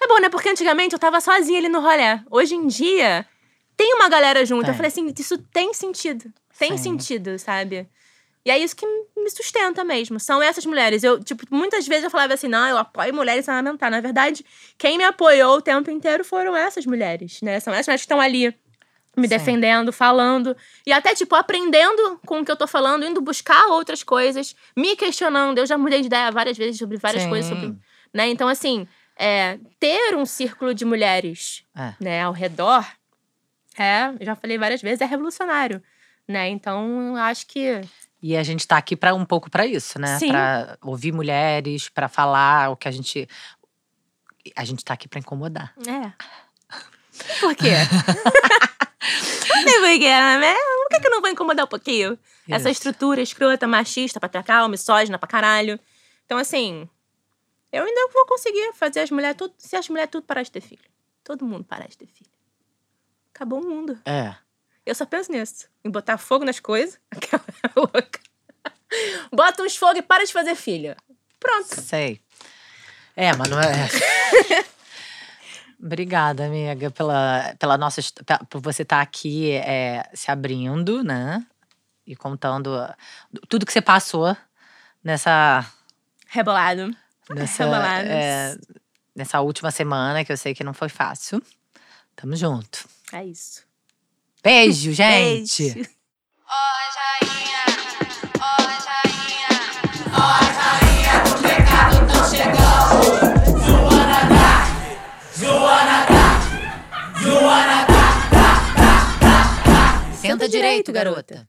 É bom, né? Porque antigamente eu tava sozinha ali no rolê. Hoje em dia, tem uma galera junto. Tem. Eu falei assim, isso tem sentido. Tem Sim. sentido, sabe? E é isso que me sustenta mesmo. São essas mulheres. Eu, tipo, muitas vezes eu falava assim, não, eu apoio mulheres a amamentar. Na verdade, quem me apoiou o tempo inteiro foram essas mulheres, né? São essas mulheres que estão ali me Sim. defendendo, falando. E até, tipo, aprendendo com o que eu tô falando, indo buscar outras coisas, me questionando. Eu já mudei de ideia várias vezes sobre várias Sim. coisas, sobre né? Então, assim, é, ter um círculo de mulheres É. né, ao redor, é, já falei várias vezes, é revolucionário. Né? Então, acho que. E a gente tá aqui para um pouco para isso, né? Pra ouvir mulheres, pra falar o que a gente. A gente tá aqui pra incomodar. É. Por quê? [LAUGHS] Por quê, né? Por que, que eu não vou incomodar um pouquinho? Essa Isso. estrutura escrota, machista, patriarcal, misógina pra caralho. Então, assim, eu ainda vou conseguir fazer as mulheres tudo. Se as mulheres tudo parar de ter filho. Todo mundo parar de ter filho. Acabou o mundo. É. Eu só penso nisso. Em botar fogo nas coisas. [LAUGHS] Aquela louca. Bota uns fogo e para de fazer filho. Pronto. Sei. É, mas não é. [LAUGHS] Obrigada, amiga, pela, pela nossa, por você estar aqui é, se abrindo, né? E contando tudo que você passou nessa, Rebolado. nessa, é, nessa última semana, que eu sei que não foi fácil. Tamo junto. É isso. Beijo, gente! Beijo. Direito, garota.